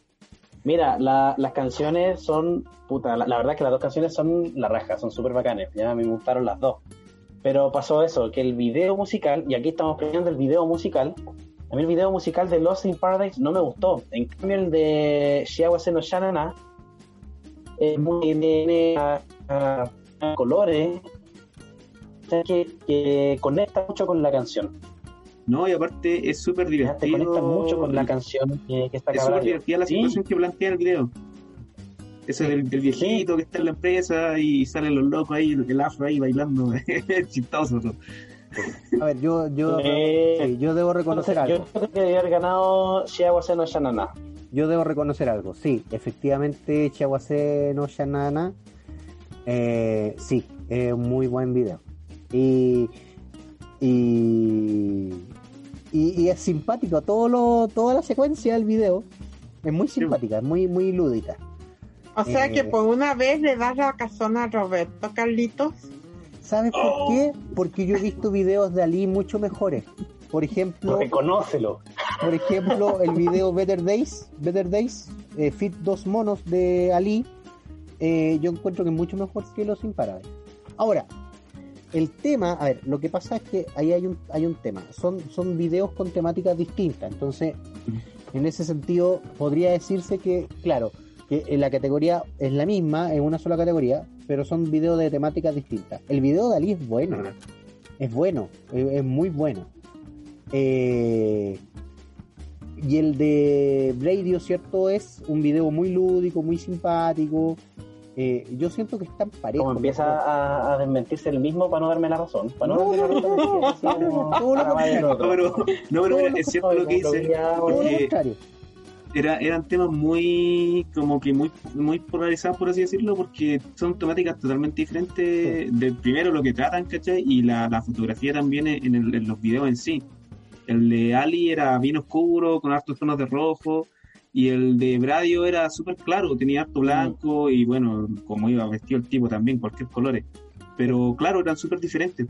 Mira, la- las canciones son, puta, la, la verdad que las dos canciones son la raja, son súper bacanes, ya a mí me gustaron las dos. Pero pasó eso, que el video musical, y aquí estamos premiando el video musical, a mí el video musical de Lost in Paradise no me gustó. En cambio el de Shiawase no Shanana es muy tiene ah, colores, que, que conecta mucho con la canción. No, y aparte es súper divertido. te conecta mucho con la canción que, que está Es súper divertida la Sí. situación que plantea el video. Eso del, del viejito que está en la empresa y salen los locos ahí, el afro ahí bailando. es chistoso. ¿no? A ver, yo, yo, Eh, sí, yo debo reconocer algo. yo creo que debería haber ganado Shiawase no Shanana. Yo debo reconocer algo. Sí, efectivamente, Chiawase no Shanana. Eh, sí, es un muy buen video. Y, y, y, y es simpático. Todo lo, toda la secuencia del video es muy simpática, es muy, muy lúdica. O sea Eh. que por una vez le das la razón a Roberto, Carlitos. ¿Sabes por qué? Porque yo he visto videos de Ali mucho mejores. Por ejemplo, Reconócelo. por ejemplo, el video Better Days, Better Days, eh, Fit dos monos de Ali, eh, yo encuentro que es mucho mejor que los imparables. Ahora, el tema, a ver, lo que pasa es que ahí hay un, hay un tema, son, son videos con temáticas distintas, entonces, en ese sentido, podría decirse que, claro, que en la categoría es la misma, es una sola categoría, pero son videos de temáticas distintas. El video de Ali es bueno, es bueno, es, es muy bueno. Eh, y el de Radio, ¿cierto? Es un video muy lúdico, muy simpático. Eh, yo siento que están parejos. Como empieza a, a desmentirse el mismo para no darme la razón. Para no, No, darme la no, no. No, no, contrario. Era, eran temas muy, como que muy, muy polarizados, por así decirlo, porque son temáticas totalmente diferentes del primero lo que tratan, ¿cachai? Y la, la fotografía también en, el- en los videos en sí. El de Ali era bien oscuro, con hartos tonos de rojo, y el de Bradio era súper claro, tenía harto blanco, y bueno, como iba vestido el tipo también, cualquier colores. Pero claro, eran súper diferentes.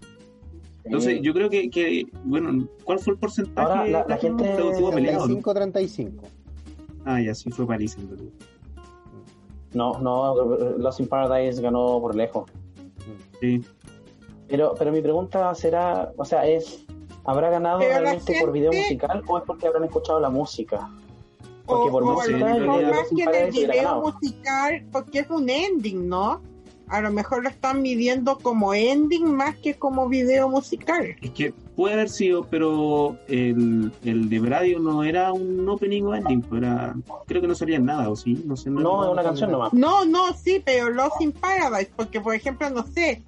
Entonces, Eh, yo creo que, que, bueno, ¿cuál fue el porcentaje? Ahora, la- la gente- Pero estuvo peleado, ¿no? 35-35. Ah, ya, sí fue París. en verdad. No, no, Lost in Paradise ganó por lejos. Sí. Pero, pero mi pregunta será, o sea, es, ¿habrá ganado Pero realmente por video musical o es porque habrán escuchado la música? Porque o, por o más a que lo no mejor haya más sin que en el video musical, porque es un ending, ¿no? A lo mejor lo están midiendo como ending más que como video musical. Es que puede haber sido, pero el, el de Radio no era un opening o ending, pues era, creo que no salía nada, o sí, no sé. No, es una canción nomás. No, no, sí, pero Lost in Paradise, porque por ejemplo, no sé,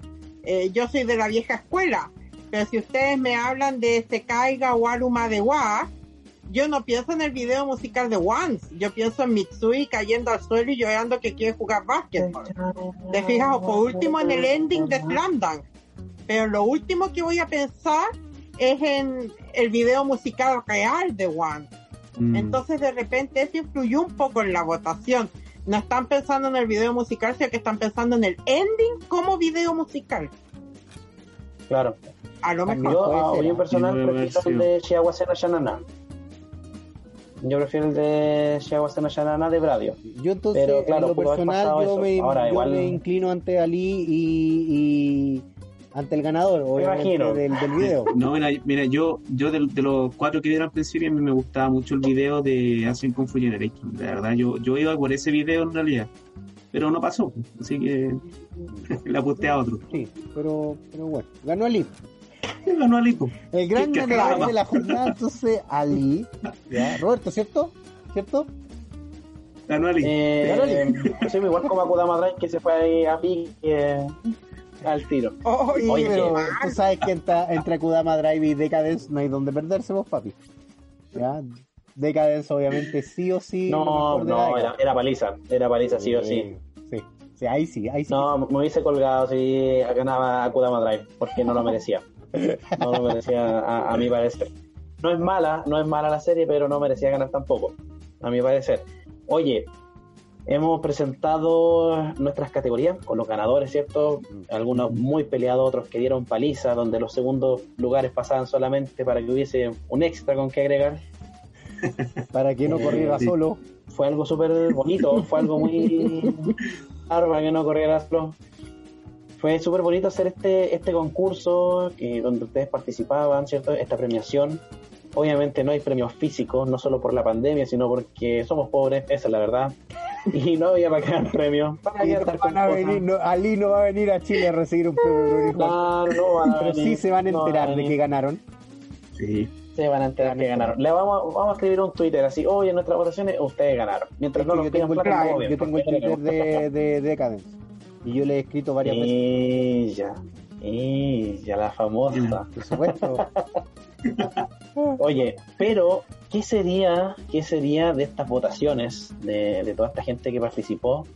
eh, yo soy de la vieja escuela, pero si ustedes me hablan de Se Caiga Waluma de Wa, yo no pienso en el video musical de Once, yo pienso en Mitsui cayendo al suelo y llorando que quiere jugar básquetbol. ¿Te fijas? O por último en el ending de Slam Dunk. Pero lo último que voy a pensar es en el video musical real de One. Mm. Entonces de repente eso influyó un poco en la votación. No están pensando en el video musical, sino que están pensando en el ending como video musical. Claro. A lo Yo, mejor. puede a opinión personal, prefiero el de Shiawase no Shanana. Yo prefiero el de Shiawase no Shanana de Bradio. Yo entonces, Pero, claro, en lo personal, yo, me, Ahora, yo igual- me inclino ante Ali y, y ante el ganador, obviamente, imagino. del, del video. No, mira, mira yo, yo de, de los cuatro que vieron al principio, a mí me gustaba mucho el video de Ascent Kung Fu Generation. De verdad, yo, yo iba por ese video en realidad. Pero no pasó, así que le aposté a otro. Sí, pero, pero bueno, ganó Ali. Ganó Alipo. El gran ¿Qué- qué ganador de la jornada, entonces, Ali. ¿ya? Roberto, ¿cierto? ¿Cierto? Ganó Ali. Eh, sí, igual como Akudama Drive que se fue ahí a pique eh, al tiro. Oye, Oye, pero tú sabes que entre, entre Kudama Drive y Decadence no hay donde perderse, vos, papi. ¿Ya? Decadence, obviamente, sí o sí. No, no, era, era paliza, era paliza sí o sí. Sí, sí, ahí sí, ahí sí. No, me hubiese colgado si ganaba Akudama Drive, porque no lo merecía. No lo merecía a, a mi parecer. No es mala, no es mala la serie, pero no merecía ganar tampoco, a mi parecer. Oye, hemos presentado nuestras categorías con los ganadores, ¿cierto? Algunos muy peleados, otros que dieron paliza, donde los segundos lugares pasaban solamente para que hubiese un extra con que agregar. Para que no Eh, corriera sí. solo. Fue algo súper bonito, fue algo muy raro para que no corriera solo. Fue súper bonito hacer este, este concurso que, donde ustedes participaban, ¿cierto? Esta premiación. Obviamente no hay premios físicos, no solo por la pandemia, sino porque somos pobres, esa es la verdad. Y no había para qué dar premios. ¿Para Y qué no andar con van a venir, no, Ali no va a venir a Chile a recibir un premio. Claro, no van a pero sí se van a no enterar van de que ganaron. Sí. Se van a enterar que ganaron. Le vamos, vamos a escribir un Twitter así, oye, en nuestras votaciones ustedes ganaron. Mientras Es no que nos yo pidan tengo el plata, yo tengo el Twitter de, de Decadence. Y yo le he escrito varias veces, Ella, ella, la famosa. por supuesto. Oye, pero, ¿qué sería, qué sería de estas votaciones, de, de toda esta gente que participó,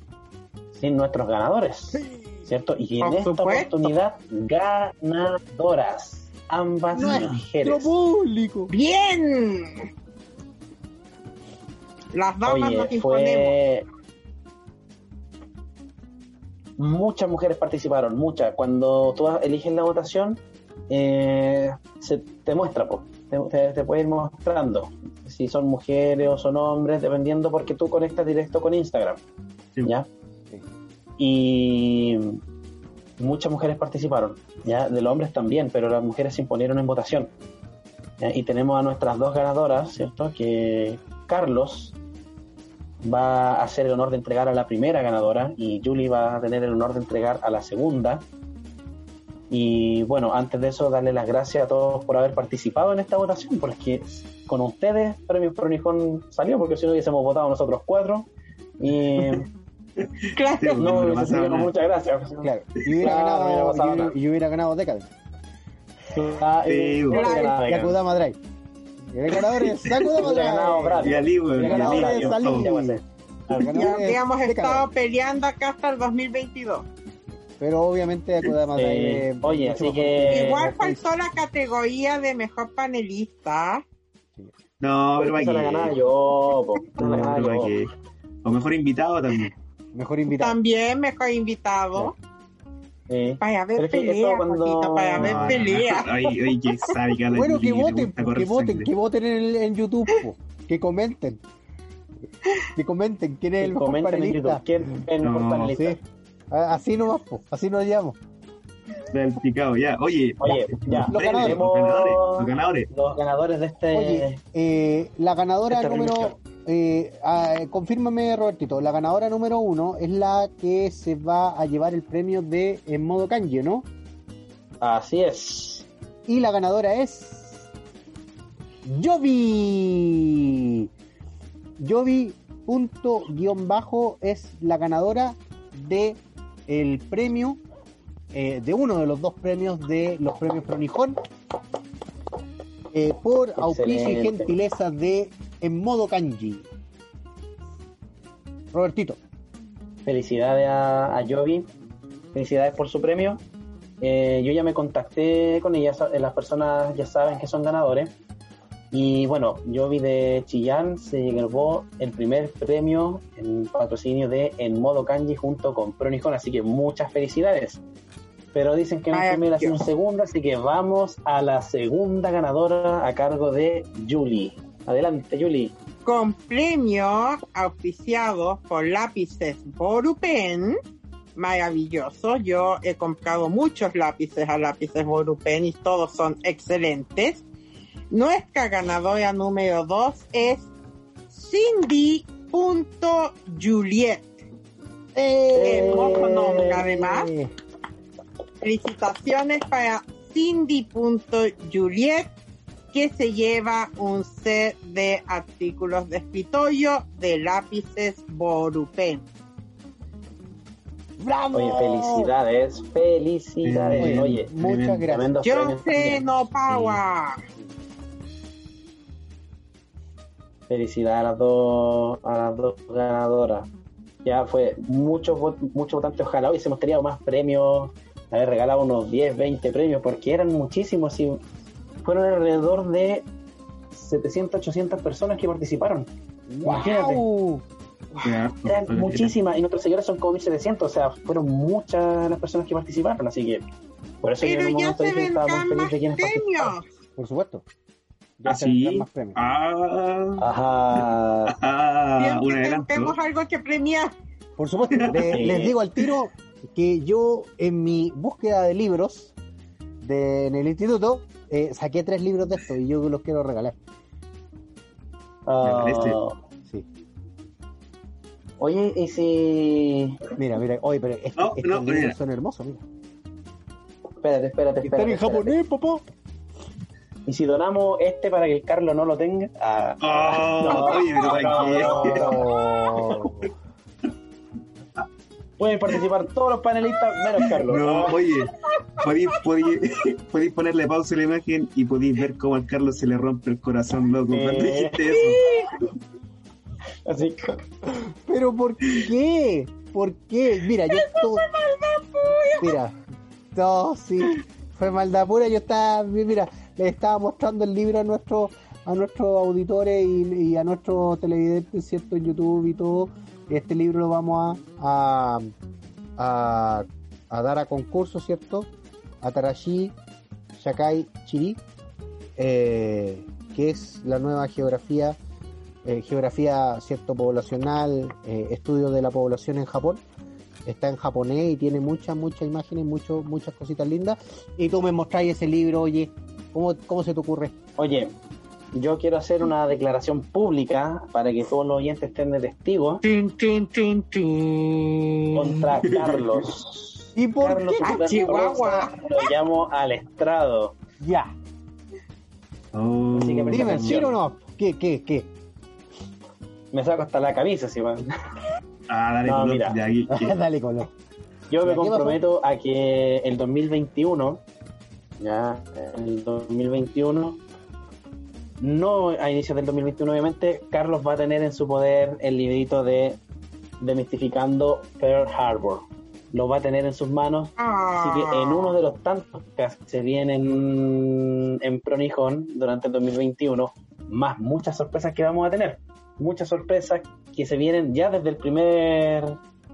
sin nuestros ganadores? ¿Cierto? Y en esta supuesto. oportunidad, ganadoras, ambas Nuestro mujeres. público. Bien. Las damas nos Oye, imponemos. Muchas mujeres participaron, muchas. Cuando tú eliges la votación, eh, se te muestra, po. Te, te- te puede ir mostrando si son mujeres o son hombres, dependiendo porque tú conectas directo con Instagram. Sí. ¿Ya? Sí. Y muchas mujeres participaron, ¿ya? De los hombres también, pero las mujeres se imponieron en votación. ¿ya? Y tenemos a nuestras dos ganadoras, ¿cierto? Que Carlos va a hacer el honor de entregar a la primera ganadora y Julie va a tener el honor de entregar a la segunda. Y bueno, antes de eso, darle las gracias a todos por haber participado en esta votación, porque con ustedes Premios Pronijón salió, porque si no hubiésemos votado nosotros cuatro. Y Claro. Sí, no, no sido nada. muchas gracias. Claro. Y hubiera Claro, hubiera ganado, y, nada. y hubiera ganado Decadence. Ah, Sí, y- bueno. hubiera Drive. El ganador es Akudama Hubiera ganado. Y Ali, güey. El y ganador Ali, es Ali. habíamos estado peleando acá hasta el 2022. Pero obviamente Akudama. Eh, oye, así que- Igual faltó la categoría de mejor panelista. No, pero aquí. la ganaba yo. O mejor invitado también. Mejor invitado. También mejor invitado. Sí. Para Pero ver que pelea, cuando- Paquito, para ver No, no, pelea. Ay, ay, que sabe que a la Bueno, que voten, que voten, que voten en, en YouTube, po. que comenten. Que comenten quién es el mejor Comenten en panelista. YouTube. ¿Quién es el mejor No, panelista? Sí. Así nomás, po. así nos llamo. Del picado, ya. Oye, Oye, ya. Los ganadores. los ganadores. Los ganadores. Los ganadores de este. Oye, eh, la ganadora número premiación. Eh, ah, confírmame Robertito, la ganadora número uno es la que se va a llevar el premio de en modo kanji, ¿no? Así es. Y la ganadora es Jovi. Jovi punto guion bajo es la ganadora de el premio eh, de uno de los dos premios de los premios Pronijón eh, por auspicio y gentileza de En Modo Kanji. Robertito. Felicidades a, a Jovi. Felicidades por su premio. Eh, yo ya me contacté con ella, sa- las personas ya saben que son ganadores. Y bueno, Jovi de Chillán se llevó el primer premio en patrocinio de En Modo Kanji junto con Pronicon, así que muchas felicidades. Pero dicen que no es primero, sino segundo, así que vamos a la segunda ganadora a cargo de Julie. Adelante, Julie. con premio auspiciado por lápices Borupen. Maravilloso. Yo he comprado muchos lápices a lápices Borupen y todos son excelentes. Nuestra ganadora número 2 es Cindy.Juliet. Hermoso nombre, además. Felicitaciones para Cindy.Juliet que se lleva un set de artículos de escritorio de lápices Borupen. ¡Bravo! Oye, felicidades, felicidades. Bien. Oye, Muchas gracias. Yo sé no power. Felicidades a las dos, a las dos ganadoras. Ya fue muchos muchos votantes. Ojalá hubiésemos tenido más premios, haber regalado unos 10, 20 premios, porque eran muchísimos y fueron alrededor de 700, 800 personas que participaron. Imagínate. ¡Wow! Eran muchísimas y nuestros seguidores son como 1700, o sea, fueron muchas las personas que participaron, así que por eso yo en Pero un momento dije que estaba muy feliz de quienes participaron. Por supuesto. Ya ¿Ah, se sí? vendrán más premios. Ah, Ajá. ah, un adelanto. tenemos algo que premiar. Por supuesto, le- Sí. les digo al tiro que yo en mi búsqueda de libros de, en el instituto eh, saqué tres libros de estos y yo los quiero regalar. Ah, parece. Sí. Oye, y si. Mira, mira, oye, pero No, estos no, libros mira. son hermosos, mira. Espérate, espérate, espérate. Están en japonés, papá. Y si donamos este para que el Carlos no lo tenga. Ah, Oh, No, oye, pero. Oh. pueden participar todos los panelistas, menos Carlos. No, oye, podéis, podéis, podéis ponerle pausa a la imagen y podéis ver cómo al Carlos se le rompe el corazón, loco, cuando Eh. dijiste eso. Así que. Pero ¿por qué? ¿Por qué? Mira, yo todo... Mira, no, sí, fue maldad pura. Yo estaba, mira, le estaba mostrando el libro a nuestros a nuestros auditores y, y a nuestros televidentes, ¿cierto? En YouTube y todo. Este libro lo vamos a, a, a, dar a concurso, ¿cierto? A Tarashi Shakai Chiri, eh, que es la nueva geografía eh, geografía cierto poblacional, eh, estudio de la población en Japón. Está en japonés y tiene muchas, muchas imágenes, mucho, muchas cositas lindas. Y tú me mostráis ese libro, oye, ¿cómo, cómo se te ocurre? Oye, yo quiero hacer una declaración pública para que todos los oyentes estén de testigos Tin, tin, tin, tin. contra Carlos. ¿Y por Carlos qué? Ah, Super Chihuahua. Rosa, Lo llamo al estrado. Ya, Oh, Así que dime. ¿sí o no? ¿Qué, qué, qué? Me saco hasta la camisa, si van. Ah, dale, No, color, mira. Dale, color. Yo me comprometo a que el 2021, ya, el 2021, no a inicios del 2021 obviamente, Carlos va a tener en su poder el librito de Demistificando Pearl Harbor. Lo va a tener en sus manos. Así que en uno de los tantos que se vienen en Pronijón durante el 2021, más muchas sorpresas que vamos a tener. Muchas sorpresas que se vienen ya desde el primer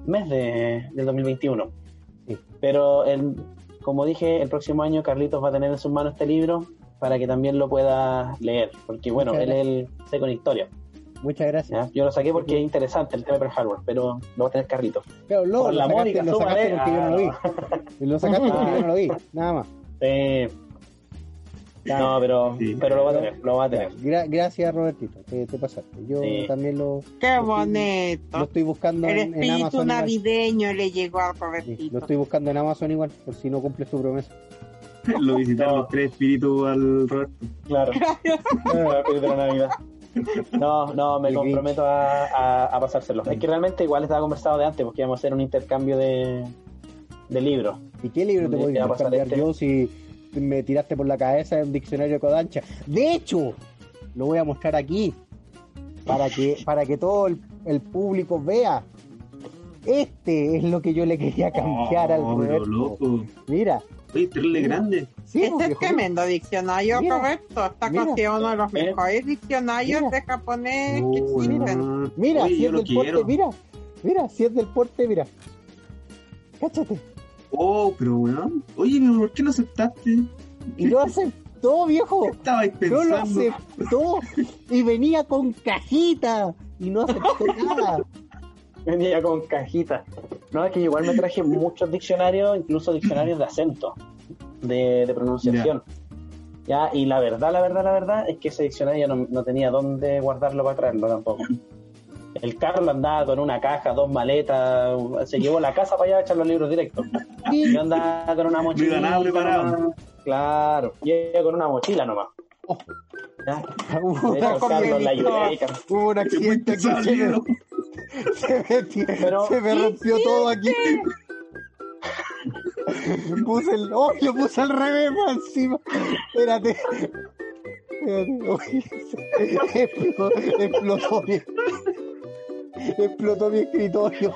mes de, del 2021. Sí. Pero el, como dije, el próximo año Carlitos va a tener en sus manos este libro para que también lo pueda leer. Porque bueno, Muchas él es el sé con historia. Muchas gracias. ¿ya? Yo lo saqué porque es interesante el tema de Pearl Harbor, pero lo va a tener Carlitos. Pero lo, Por lo la sacaste, Mónica, lo sacaste porque yo no lo vi. Ah, Lo sacaste porque yo no lo vi, nada más. Eh, No, pero, Sí. pero lo va a tener, lo va a tener. Gra- gracias, Robertito, te, te pasaste. Yo Sí. también lo, Qué lo bonito. estoy buscando El en, en espíritu Amazon. igual. navideño le llegó a Sí, Robertito. lo estoy buscando en Amazon igual, por si no cumple su promesa. Lo visitaron los tres espíritus al Roberto. Claro. Espíritu de la Navidad. No, no, me El comprometo a, a, a pasárselo. Es que realmente igual estaba conversado de antes, porque íbamos a hacer un intercambio de, de libros. ¿Y qué libro te Ya voy va a a pasar cambiar este. yo si me tiraste por la cabeza en un diccionario Kodansha? De hecho, lo voy a mostrar aquí para que para que todo el, el público vea. Este es lo que yo le quería cambiar al Oh, Roberto. loco. Mira, Oye, terrible grande. sí, Este es viejo, tremendo diccionario, Mira, Roberto. Está considerado uno de los Mira. mejores diccionarios Mira. de japonés que Oh, existen. Mira, Oye, si es del porte, quiero. mira, mira, si es del porte, mira. Cáchate. Oh, pero weón. Oye, ¿por qué no aceptaste? Y lo aceptó, viejo. ¿Qué estabais No lo pensando? aceptó. Y venía con cajita. Y no aceptó nada. Venía con cajita. No, es que igual me traje muchos diccionarios, incluso diccionarios de acento, de, de pronunciación. Ya, y la verdad, la verdad, la verdad es que ese diccionario no, no tenía dónde guardarlo para traerlo tampoco. El Carlos andaba con una caja, dos maletas, se llevó la casa para allá a echar los libros directos. Yo andaba con una mochila. nada preparado. nomás. Claro, y ella con una mochila nomás. Ya. Hecho, Carlos la ayudé. hubo un Qué accidente aquí. Se me, se me- Pero- se me rompió todo aquí. Puse el. ¡Oh! Lo puse al revés más encima. Espérate. Espérate. Explotó, explotó mi. Explotó mi escritorio.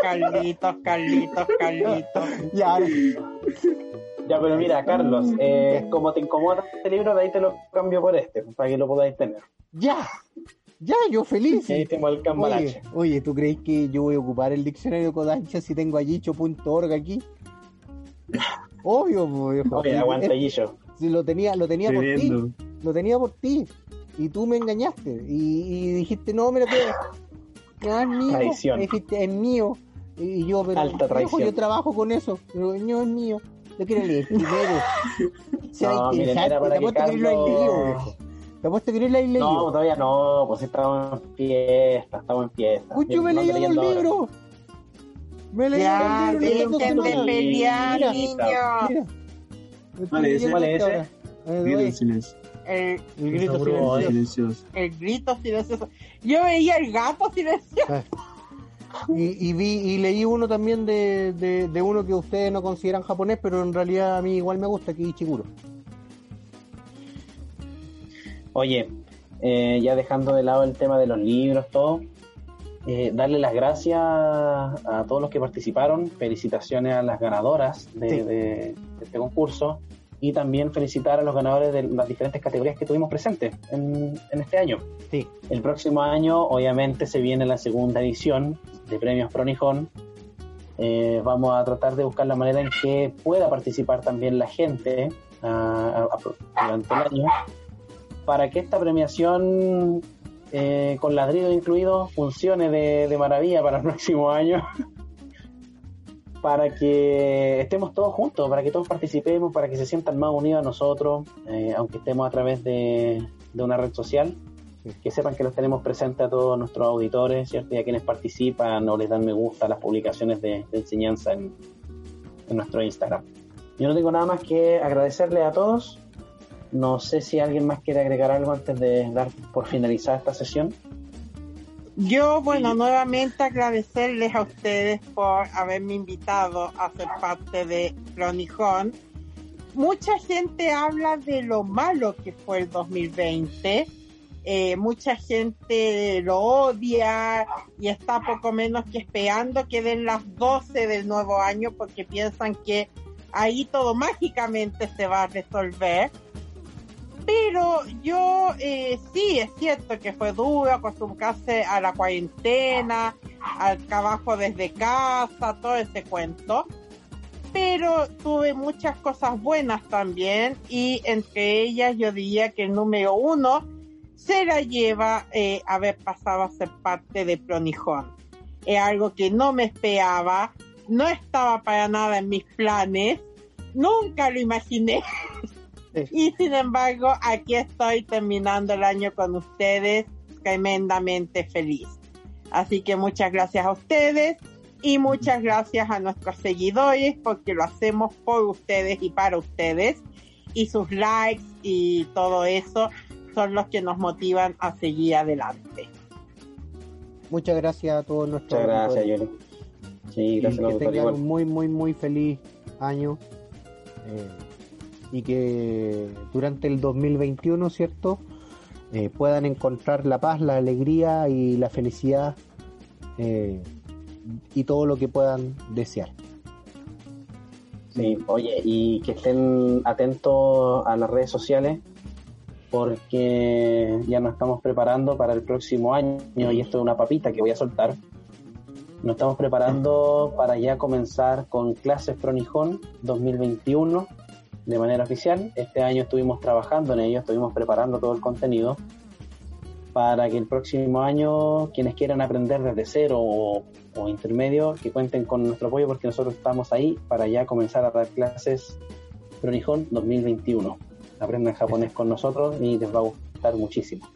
Carlitos, Carlitos, Carlitos. Ya. Ya, pero mira, Carlos, eh, como te incomoda este libro, de ahí te lo cambio por este, para que lo podáis tener. Ya. Ya, yo feliz. Y ahí tengo el Oye, oye, ¿tú crees que yo voy a ocupar el diccionario Kodansha si tengo a Yicho.org aquí? Obvio, viejo. Oye, aguanta, Guillo. Si lo tenía, lo tenía por ti. Lo tenía por ti. Y tú me engañaste. Y, y dijiste, no, quedo. No, es mío. Traición. Dijiste, es mío. Y yo, pero Alta viejo, traición. yo trabajo con eso. Pero no es mío. Yo quiero leer primero. Sea No, miren, era para Te que apuesto que no lo Carlos- has leído, viejo. Te apuesto que no lo has leído. No, todavía no, pues estamos en fiesta, estamos en fiesta. Uy, yo me he leído ahora. libros. Me he leído Ya, estas dos dejen de pelear, Mira, niños. Mira. Me estoy ¿Cuál es ese? ¿Cuál es ese? Grito en silencio. El, El grito silencioso. el grito silencioso. Yo veía el gato silencioso. Y, y vi y leí uno también de, de, de uno que ustedes no consideran japonés, pero en realidad a mí igual me gusta, que es Ichiguro. Oye, eh, ya dejando de lado el tema de los libros, todo, eh, darle las gracias a todos los que participaron, felicitaciones a las ganadoras de, Sí. de- de este concurso y también felicitar a los ganadores de las diferentes categorías que tuvimos presentes en, en este año. Sí. El próximo año, obviamente, se viene la segunda edición de Premios Pronijón. Eh, vamos a tratar de buscar la manera en que pueda participar también la gente ah, a- a- durante el año para que esta premiación eh, con ladrido incluido funcione de, de maravilla para el próximo año. para que estemos todos juntos, para que todos participemos, para que se sientan más unidos a nosotros, eh, aunque estemos a través de, de una red social. Que sepan que los tenemos presentes a todos nuestros auditores, ¿cierto? Y a quienes participan o les dan me gusta a las publicaciones de, de enseñanza en, en nuestro Instagram. Yo no tengo nada más que agradecerle a todos. No sé si alguien más quiere agregar algo antes de dar por finalizada esta sesión. Yo, bueno, nuevamente agradecerles a ustedes por haberme invitado a ser parte de Cronijón. Mucha gente habla de lo malo que fue el 2020. Eh, mucha gente lo odia y está poco menos que esperando que den las 12 del nuevo año porque piensan que ahí todo mágicamente se va a resolver. Pero yo eh, sí, es cierto que fue duro acostumbrarse a la cuarentena, al trabajo desde casa, todo ese cuento. Pero tuve muchas cosas buenas también y entre ellas yo diría que el número uno se la lleva eh, haber pasado a ser parte de Pronijón. Es algo que no me esperaba, no estaba para nada en mis planes, nunca lo imaginé. Y sin embargo, aquí estoy terminando el año con ustedes, tremendamente feliz. Así que muchas gracias a ustedes y muchas gracias a nuestros seguidores porque lo hacemos por ustedes y para ustedes. Y sus likes y todo eso son los que nos motivan a seguir adelante. Muchas gracias a todos nuestros. Muchas gracias, Yoli. Sí, gracias que tengan un muy, muy, muy feliz año. Eh, y que durante el 2021, ¿cierto? Eh, puedan encontrar la paz, la alegría y la felicidad eh, y todo lo que puedan desear. Sí, oye, y que estén atentos a las redes sociales porque ya nos estamos preparando para el próximo año y esto es una papita que voy a soltar. Nos estamos preparando para ya comenzar con clases Pronijón 2021 de manera oficial. Este año estuvimos trabajando en ello, estuvimos preparando todo el contenido para que el próximo año quienes quieran aprender desde cero o, intermedio, que cuenten con nuestro apoyo porque nosotros estamos ahí para ya comenzar a dar clases Pronijón 2021. Aprendan japonés con nosotros y les va a gustar muchísimo.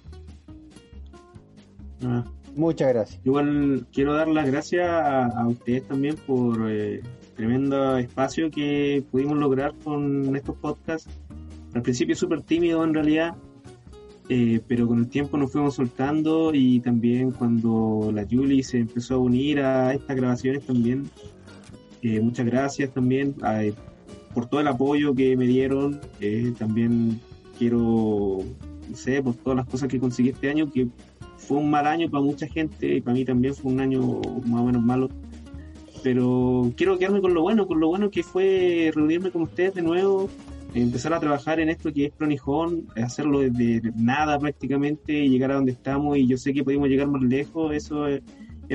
Ah. Muchas gracias. Igual quiero dar las gracias a, ustedes también por eh, tremendo espacio que pudimos lograr con estos podcasts. Al principio súper tímido en realidad, eh, pero con el tiempo nos fuimos soltando y también cuando la Julie se empezó a unir a estas grabaciones también, eh, muchas gracias también eh, por todo el apoyo que me dieron. también quiero, no sé, por todas las cosas que conseguí este año, que fue un mal año para mucha gente y para mí también fue un año más o menos malo pero quiero quedarme con lo bueno, con lo bueno que fue reunirme con ustedes de nuevo, empezar a trabajar en esto que es Pronijón, hacerlo desde nada prácticamente y llegar a donde estamos. Y yo sé que podemos llegar más lejos, eso es,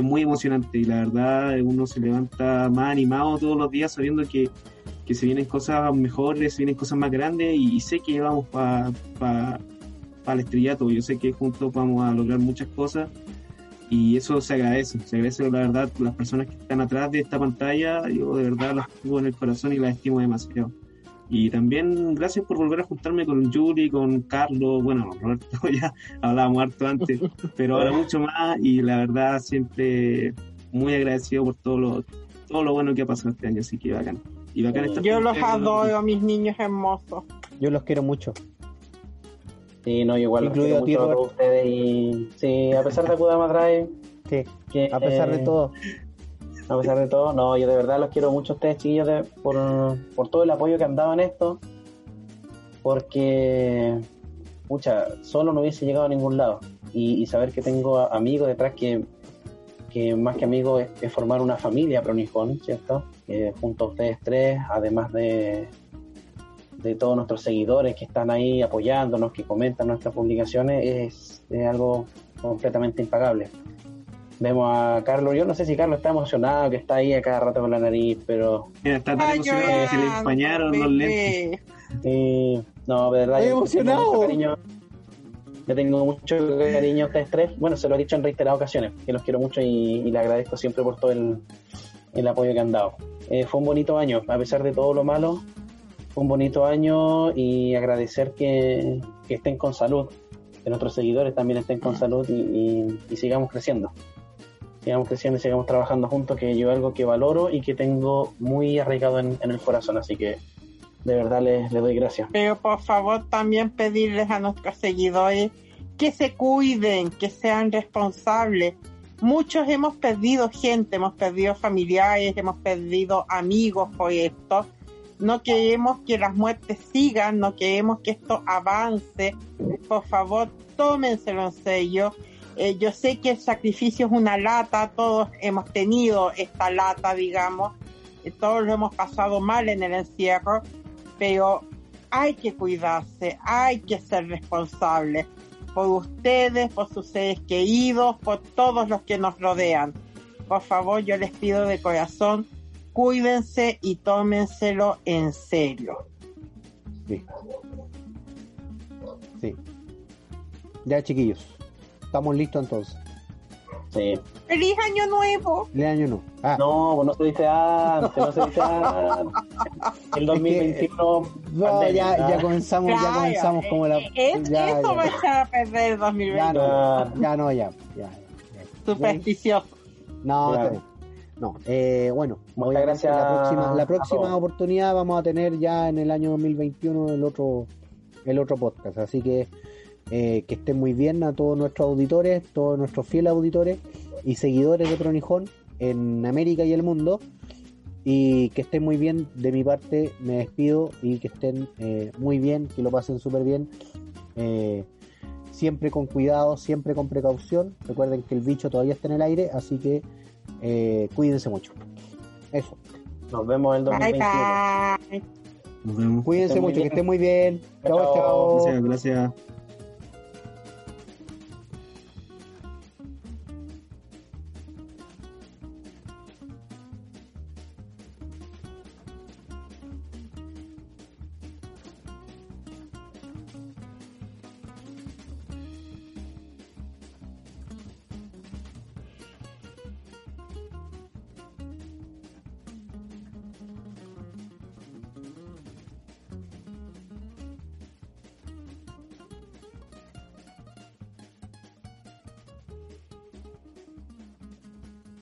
muy emocionante. Y la verdad uno se levanta más animado todos los días sabiendo que, se vienen cosas mejores, se vienen cosas más grandes. Y, sé que vamos para pa, el estrellato, yo sé que juntos vamos a lograr muchas cosas y eso se agradece, se agradece la verdad las personas que están atrás de esta pantalla, yo de verdad las tengo en el corazón y las estimo demasiado. Y también gracias por volver a juntarme con Julie, con Carlos, bueno, Roberto ya hablábamos harto antes, pero ahora mucho más y la verdad siempre muy agradecido por todo lo, todo lo bueno que ha pasado este año, así que bacán. Y bacán Yo los adoro, mis niños hermosos. Yo los quiero mucho. Sí, no, igual Incluido a ti, ustedes y sí, a pesar de Kudama Drive, sí, que, a pesar de eh, todo. A pesar de todo, no, yo de verdad los quiero mucho a ustedes, chiquillos, por, por todo el apoyo que han dado en esto, porque, pucha, solo no hubiese llegado a ningún lado. Y, saber que tengo amigos detrás que, que más que amigos es, formar una familia Pronijón, ¿cierto? junto a ustedes tres, además de, de todos nuestros seguidores que están ahí apoyándonos, que comentan nuestras publicaciones, es, algo completamente impagable. Vemos a Carlos, yo no sé si Carlos está emocionado, que está ahí a cada rato con la nariz, pero... está tan emocionado que se le empañaron los lentes. no, de verdad... Estoy emocionado. Yo tengo mucho cariño a ustedes tres. Bueno, se lo he dicho en reiteradas ocasiones, que los quiero mucho y, le agradezco siempre por todo el, el apoyo que han dado. Eh, fue un bonito año, a pesar de todo lo malo, un bonito año y agradecer que, estén con salud, que nuestros seguidores también estén con salud y, sigamos creciendo. Sigamos creciendo y sigamos trabajando juntos, que yo algo que valoro y que tengo muy arraigado en, el corazón. Así que de verdad les, les doy gracias. Pero por favor también pedirles a nuestros seguidores que se cuiden, que sean responsables. Muchos hemos perdido gente, hemos perdido familiares, hemos perdido amigos por esto no queremos que las muertes sigan, no queremos que esto avance. Por favor, tómenselo en serio. Eh, yo sé que el sacrificio es una lata, todos hemos tenido esta lata, digamos, eh, todos lo hemos pasado mal en el encierro, pero hay que cuidarse, hay que ser responsables por ustedes, por sus seres queridos, por todos los que nos rodean. Por favor, yo les pido de corazón cuídense y tómenselo en serio. Sí. Sí. Ya, chiquillos. Estamos listos entonces. Sí. ¡Feliz año nuevo! ¡Feliz año nuevo! Ah. No, pues no se dice antes, no se dice antes. el 2021. No, pandemia, ya, ya comenzamos, ya Claro, comenzamos como la. eh, es- ya, eso ya. va a echar a perder el Ya 2020. no, ya no, ya. ya, ya. Supersticioso. No, Ya. No. Eh, bueno, Muchas obviamente gracias la próxima, la oportunidad vamos a tener ya en el año 2021 el otro, el otro podcast. Así que eh, que estén muy bien a todos nuestros auditores, todos nuestros fieles auditores y seguidores de Pronijón en América y el mundo. Y que estén muy bien, de mi parte me despido y que estén eh, muy bien, que lo pasen súper bien. Eh, siempre con cuidado, siempre con precaución. Recuerden que el bicho todavía está en el aire, así que eh, cuídense mucho. Eso. Nos vemos el Bye 2021. bye. Nos vemos. Cuídense mucho, que estén muy bien. Chao. chao. Gracias, gracias.